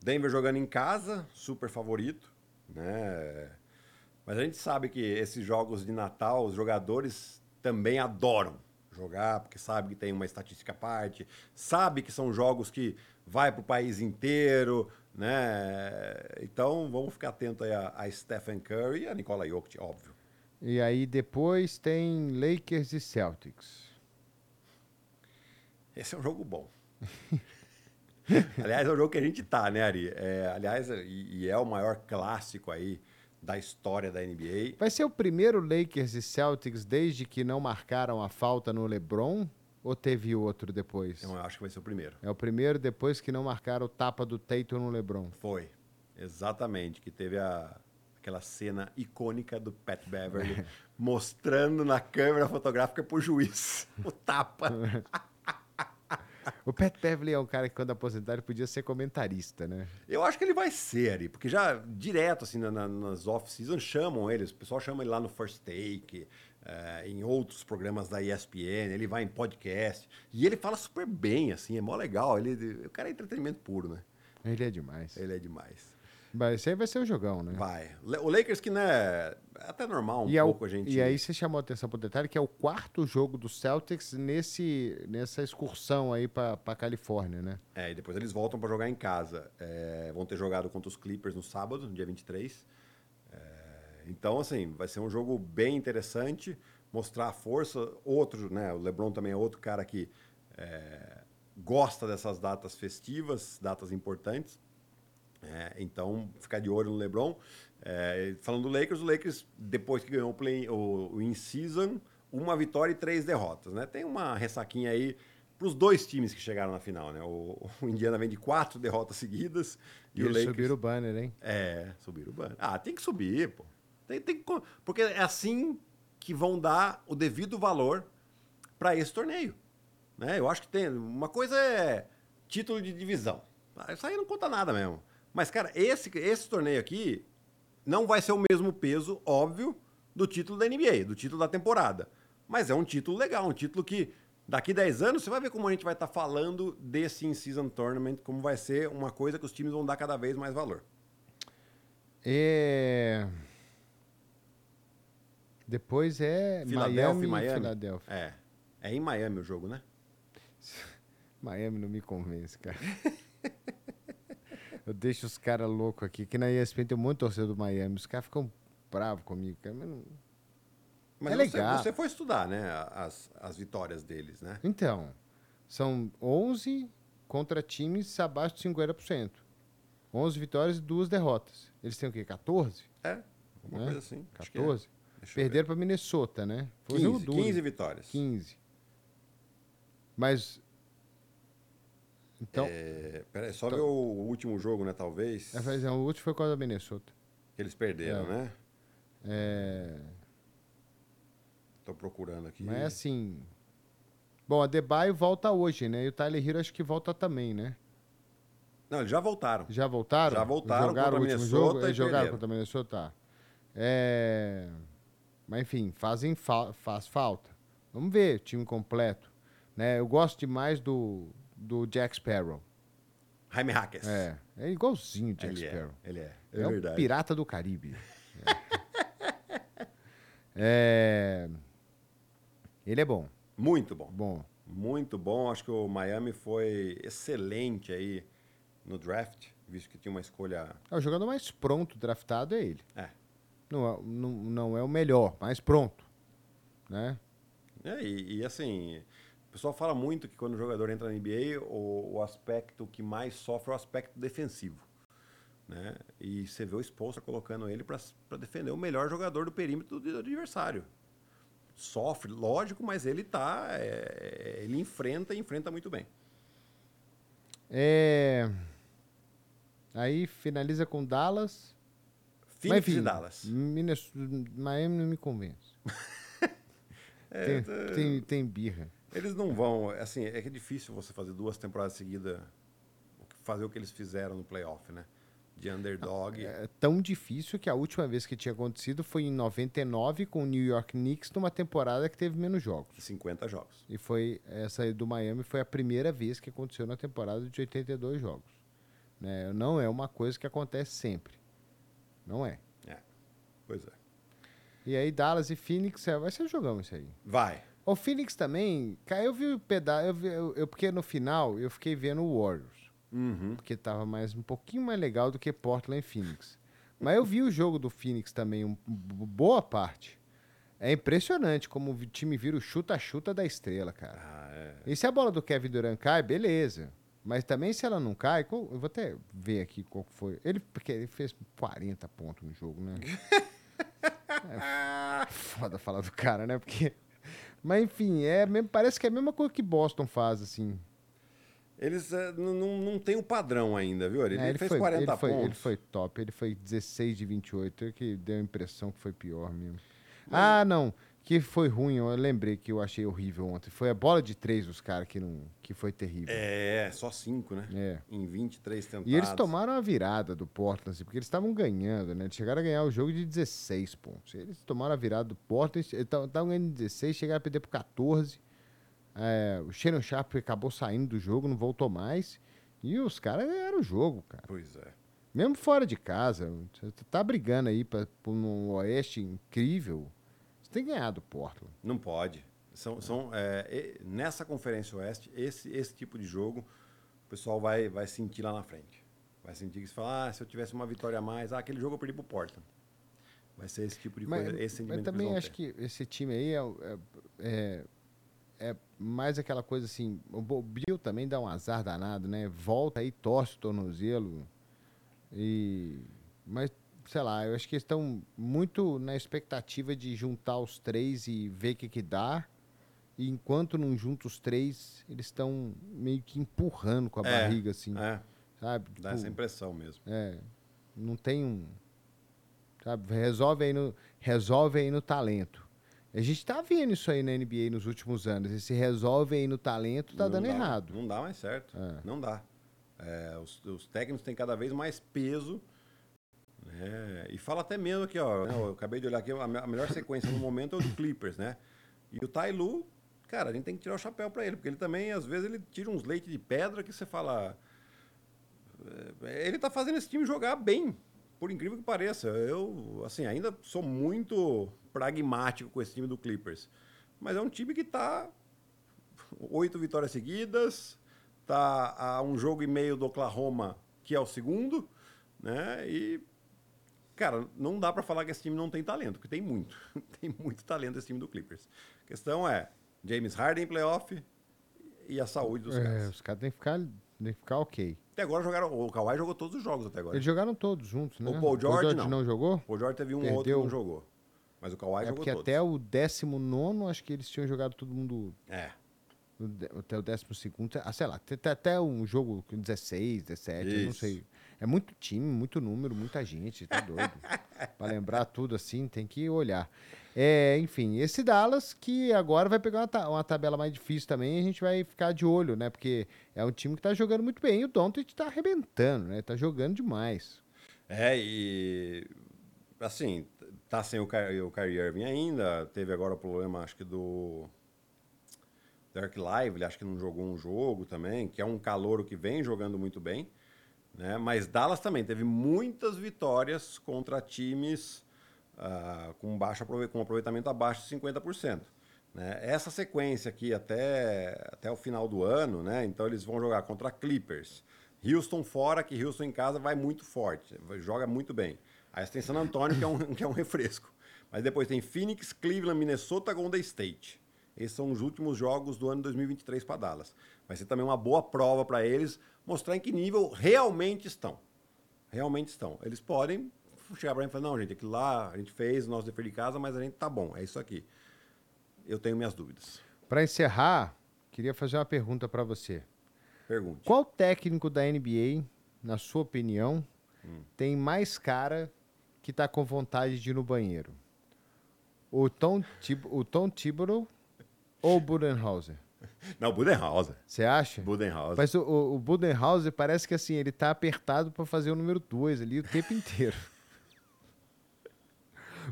Denver jogando em casa, super favorito, né? Mas a gente sabe que esses jogos de Natal, os jogadores também adoram jogar, porque sabe que tem uma estatística à parte, sabe que são jogos que vai para o país inteiro, né? Então vamos ficar atento aí a, a Stephen Curry e a Nicola Jokic, óbvio. E aí depois tem Lakers e Celtics. Esse é um jogo bom. <laughs> aliás, é o jogo que a gente tá, né, Ari? É, aliás, e, e é o maior clássico aí da história da NBA. Vai ser o primeiro Lakers e Celtics desde que não marcaram a falta no LeBron? Ou teve outro depois? Eu acho que vai ser o primeiro. É o primeiro depois que não marcaram o tapa do Tatum no LeBron. Foi. Exatamente. Que teve a, aquela cena icônica do Pat Beverly <laughs> mostrando na câmera fotográfica pro juiz <laughs> o tapa. <laughs> <laughs> O Pat Beverly é um cara que quando aposentar ele podia ser comentarista, né? Eu acho que ele vai ser, Ari, porque já direto, assim, na- na- nas off-season, chamam eles. O pessoal chama ele lá no First Take, eh, em outros programas da ESPN, ele vai em podcast. E ele fala super bem, assim, é mó legal. Ele, o cara é entretenimento puro, né? Ele é demais. Ele é demais. Mas esse aí vai ser o jogão, né? Vai. O Lakers que, né, é até normal um e, é o- pouco a gente... e aí você chamou a atenção pro detalhe que é o quarto jogo do Celtics nesse, nessa excursão aí pra, pra Califórnia, né? É, e depois eles voltam para jogar em casa. É, vão ter jogado contra os Clippers no sábado, no dia 23. É, então, assim, vai ser um jogo bem interessante, mostrar a força. Outro, né? O LeBron também é outro cara que é, gosta dessas datas festivas, datas importantes. É, então, ficar de olho no LeBron. É, falando do Lakers, o Lakers, depois que ganhou o, play, o, o in-season, uma vitória e três derrotas. Né? Tem uma ressaquinha aí para os dois times que chegaram na final. Né? O, o, Indiana vem de quatro derrotas seguidas. E, e o Lakers... subiram o banner, hein? É, subiram o banner. Ah, tem que subir, pô. Tem, tem, porque é assim que vão dar o devido valor para esse torneio. Né? Eu acho que tem. Uma coisa é título de divisão. Ah, isso aí não conta nada mesmo. Mas, cara, esse, esse torneio aqui não vai ser o mesmo peso, óbvio, do título da NBA, do título da temporada. Mas é um título legal, um título que daqui 10 anos você vai ver como a gente vai estar tá falando desse in-season tournament, como vai ser uma coisa que os times vão dar cada vez mais valor. É... Depois é Miami, Miami. Filadélfia. É. É em Miami o jogo, né? <laughs> Miami não me convence, cara. <laughs> Eu deixo os caras loucos aqui. Que na ESPN tem um monte de torcedor do Miami. Os caras ficam bravos comigo, cara. Mas, não... Mas é você, legal. você foi estudar, né? As, as vitórias deles, né? Então, são 11 contra times abaixo de 50%. 11 vitórias e duas derrotas. Eles têm o quê? 14? É, uma né? coisa assim. 14? É. Perderam para Minnesota, né? Foi 15, 15 vitórias. 15. Mas então. É, peraí, só então, ver o último jogo, né? Talvez. É, o último foi contra a Minnesota. Que eles perderam, é. né? É. Tô procurando aqui. Mas é assim. Bom, a Debaio volta hoje, né? E o Tyler Hero acho que volta também, né? Não, eles já voltaram. Já voltaram? Já voltaram jogaram contra o último jogo? Eles jogaram contra a Minnesota? Tá. É... Mas enfim, fazem fa faz falta. Vamos ver, time completo. Né? Eu gosto demais do, do Jack Sparrow. Jaime Hackers. É, é igualzinho o Jack ele é, Sparrow. É, ele é. É, é o pirata do Caribe. <laughs> é. Ele é bom. Muito bom. Bom. Muito bom. Acho que o Miami foi excelente aí no draft, visto que tinha uma escolha. É, o jogador mais pronto draftado é ele. É. Não, é, não, não é o melhor, mais pronto. Né? É, e, e assim, o pessoal fala muito que quando o jogador entra na NBA, o, o aspecto que mais sofre é o aspecto defensivo. Né? E você vê o Spolstra colocando ele para defender o melhor jogador do perímetro do, do adversário. Sofre, lógico, mas ele tá. É, ele enfrenta e enfrenta muito bem. É... Aí finaliza com Dallas. Phoenix e Dallas. Minnesota, Miami não me convence. <laughs> é, tem, tô... tem, tem birra. Eles não vão. Assim, é que é difícil você fazer duas temporadas seguidas, fazer o que eles fizeram no playoff, né? De underdog. É tão difícil que a última vez que tinha acontecido foi em 99 com o New York Knicks, numa temporada que teve menos jogos. 50 jogos. E foi essa aí do Miami foi a primeira vez que aconteceu na temporada de 82 jogos. Né? Não é uma coisa que acontece sempre. Não é. É. Pois é. E aí Dallas e Phoenix, é, vai ser jogão isso aí. Vai. O Phoenix também, cara, eu vi o pedaço, eu, vi, eu, eu, porque no final eu fiquei vendo o Warriors. Uhum. Porque tava mais, um pouquinho mais legal do que Portland e Phoenix. Mas eu vi o jogo do Phoenix também, um, boa parte. É impressionante como o time vira o chuta-chuta da estrela, cara. Ah, é. E se a bola do Kevin Durant cai, beleza. Mas também se ela não cai, eu vou até ver aqui qual foi. Ele, porque ele fez 40 pontos no jogo, né? <laughs> é foda falar do cara, né? Porque mas enfim, é mesmo, parece que é a mesma coisa que Boston faz, assim. Eles é, não, não tem o um padrão ainda, viu? Ele, é, ele fez foi, 40 ele foi, pontos. Ele foi top, ele foi 16 de 28, que deu a impressão que foi pior mesmo. Ah, não que foi ruim, eu lembrei que eu achei horrível ontem. Foi a bola de três dos caras que, não, que foi terrível. É, só cinco, né? É. Em 23 tentados. E eles tomaram a virada do Portland, assim, porque eles estavam ganhando, né? Eles chegaram a ganhar o jogo de 16 pontos. Eles tomaram a virada do Portland, estavam ganhando 16, chegaram a perder por 14. É, o Shannon Sharp acabou saindo do jogo, não voltou mais. E os caras ganharam o jogo, cara. Pois é. Mesmo fora de casa, você tá brigando aí para um oeste incrível tem ganhado o Portland. Não pode. São, são, é, nessa Conferência Oeste, esse, esse tipo de jogo, o pessoal vai, vai sentir lá na frente. Vai sentir que se fala, ah, se eu tivesse uma vitória a mais, ah, aquele jogo eu perdi pro Portland. Vai ser esse tipo de mas, coisa, esse sentimento Mas também que acho ter. que esse time aí é, é, é, é mais aquela coisa assim. O Bill também dá um azar danado, né? Volta aí, torce o tornozelo. E. Mas, sei lá, eu acho que eles estão muito na expectativa de juntar os três e ver o que, que dá. E enquanto não junta os três, eles estão meio que empurrando com a É, barriga, assim. É, Sabe? dá Tipo, essa impressão mesmo. é, não tem um. Sabe? Resolve aí no, resolve aí no talento. A gente tá vendo isso aí na NBA nos últimos anos. Esse resolve aí no talento tá Não dando dá- errado. Não dá mais certo. É. Não dá. É, os, os técnicos têm cada vez mais peso. Né? E fala até mesmo aqui, ó. né, Eu acabei de olhar aqui, a me- a melhor sequência no momento é o do Clippers, né? E o Tai Lu, cara, a gente tem que tirar o chapéu pra ele, porque ele também, às vezes, ele tira uns leites de pedra que você fala. é, Ele tá fazendo esse time jogar bem, por incrível que pareça. Eu, assim, ainda sou muito pragmático com esse time do Clippers. Mas é um time que tá oito vitórias seguidas, tá a um jogo e meio do Oklahoma, que é o segundo, né? E cara, não dá pra falar que esse time não tem talento, porque tem muito. <laughs> tem muito talento esse time do Clippers. A questão é James Harden em playoff e a saúde dos É, caras. os caras têm que ficar, têm que ficar ok. Até agora jogaram, o Kawhi jogou todos os jogos até agora. Eles jogaram todos juntos, né? O Paul George, não. não jogou? O George teve um Perdeu. outro que não jogou. Mas o Kawhi É jogou porque todos. até o 19, acho que eles tinham jogado todo mundo. É. Até o 12, ah, sei lá, até, até um jogo com 16, 17, eu não sei. É muito time, muito número, muita gente, tá doido. <laughs> pra lembrar tudo assim, tem que olhar. É, enfim, esse Dallas que agora vai pegar uma, ta- uma tabela mais difícil também, a gente vai ficar de olho, né? Porque é um time que tá jogando muito bem e o Doncic tá arrebentando, né? Tá jogando demais. É, e assim, tá sem o, Ky- o Kyrie Irving ainda, teve agora o problema, acho que do Derek Lively, acho que não jogou um jogo também, que é um calouro que vem jogando muito bem, né? Mas Dallas também teve muitas vitórias contra times ah, com, baixo, com aproveitamento abaixo de 50%. Né? Essa sequência aqui até, até o final do ano, né? então eles vão jogar contra Clippers, Houston fora, que Houston em casa vai muito forte, joga muito bem. Aí tem San Antonio, que é um, <laughs> que é um refresco. Mas depois tem Phoenix, Cleveland, Minnesota, Golden State. Esses são os últimos jogos do ano 2023 para Dallas. Vai ser também uma boa prova para eles mostrar em que nível realmente estão. Realmente estão. Eles podem chegar para mim e falar: não, gente, aquilo lá a gente fez o nosso dever de casa, mas a gente tá bom, é isso aqui. Eu tenho minhas dúvidas. Pra encerrar, queria fazer uma pergunta pra você. Pergunte. Qual técnico da NBA, na sua opinião, Hum. tem mais cara que tá com vontade de ir no banheiro? O Tom, Tib o Tom Thibodeau ou o Budenholzer? <laughs> Não, Budenhauser. Você acha? Budenhauser. Mas o, o, Budenholzer parece que assim, ele tá apertado pra fazer o número 2 ali o tempo inteiro. <laughs>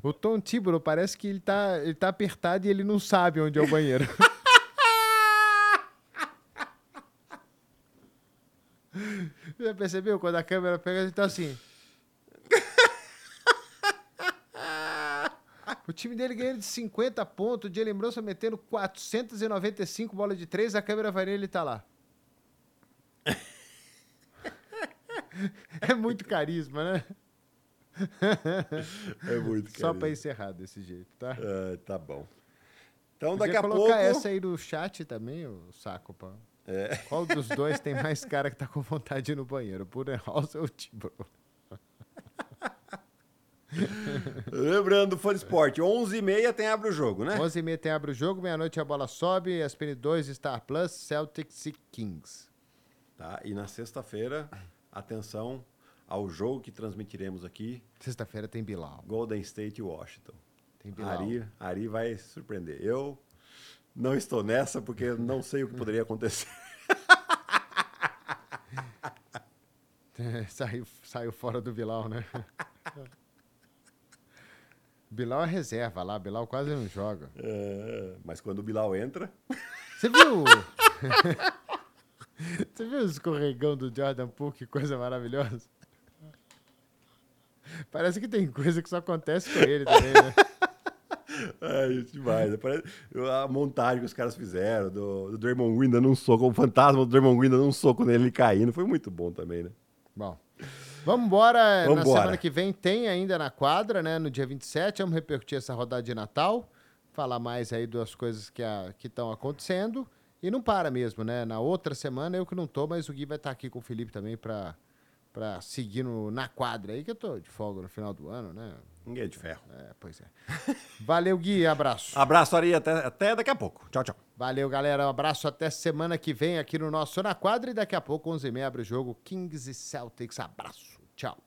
O Tom Thibodeau parece que ele tá, ele tá apertado e ele não sabe onde é o banheiro. <laughs> Já percebeu? Quando a câmera pega, ele tá assim. O time dele ganhando de 50 pontos, o Jalen Brunson metendo 495 bolas de 3, a câmera vai nele e ele tá lá. <laughs> É muito carisma, né? É muito Só pra encerrar desse jeito, tá? Ah, tá bom. Então, Podia daqui a colocar pouco. essa aí no chat também, o saco, pá. É. Qual dos dois tem mais cara que tá com vontade de ir no banheiro? O Budenholzer ou o Thibodeau? Lembrando, fã esporte, 11h30 tem abre o jogo, né? 11h30 tem abre o jogo, meia-noite a bola sobe, ESPN 2, Star Plus, Celtics e Kings. Tá? E na sexta-feira, atenção ao jogo que transmitiremos aqui, Sexta-feira tem Bilal. Golden State e Washington. Tem Bilal. Ari, Ari vai surpreender. Eu não estou nessa porque não sei o que poderia acontecer. <laughs> saiu, saiu fora do Bilal, né? <laughs> Bilal é reserva lá, Bilal quase não joga. É, mas quando o Bilal entra, Você viu? <laughs> Você viu o escorregão do Jordan Poole? Que coisa maravilhosa. Parece que tem coisa que só acontece com ele também, né? <laughs> é isso demais. Parece- A montagem que os caras fizeram do, do Draymond Green dando um soco, o fantasma do Draymond Green dando um soco nele caindo, foi muito bom também, né? Bom, vamos embora. Na semana que vem tem ainda na quadra, né? No dia 27, vamos repercutir essa rodada de Natal. falar mais aí das coisas que estão acontecendo. E não para mesmo, né? Na outra semana eu que não tô, mas o Gui vai estar tá aqui com o Felipe também para para seguir no, na quadra aí, que eu tô de folga no final do ano, né? Ninguém é de ferro. É, pois é. Valeu, Gui, abraço. abraço, Ari, até, até daqui a pouco. Tchau, tchau. Valeu, galera, um abraço até semana que vem aqui no nosso Na Quadra e daqui a pouco, 11h30, abre o jogo Kings e Celtics. Abraço, tchau.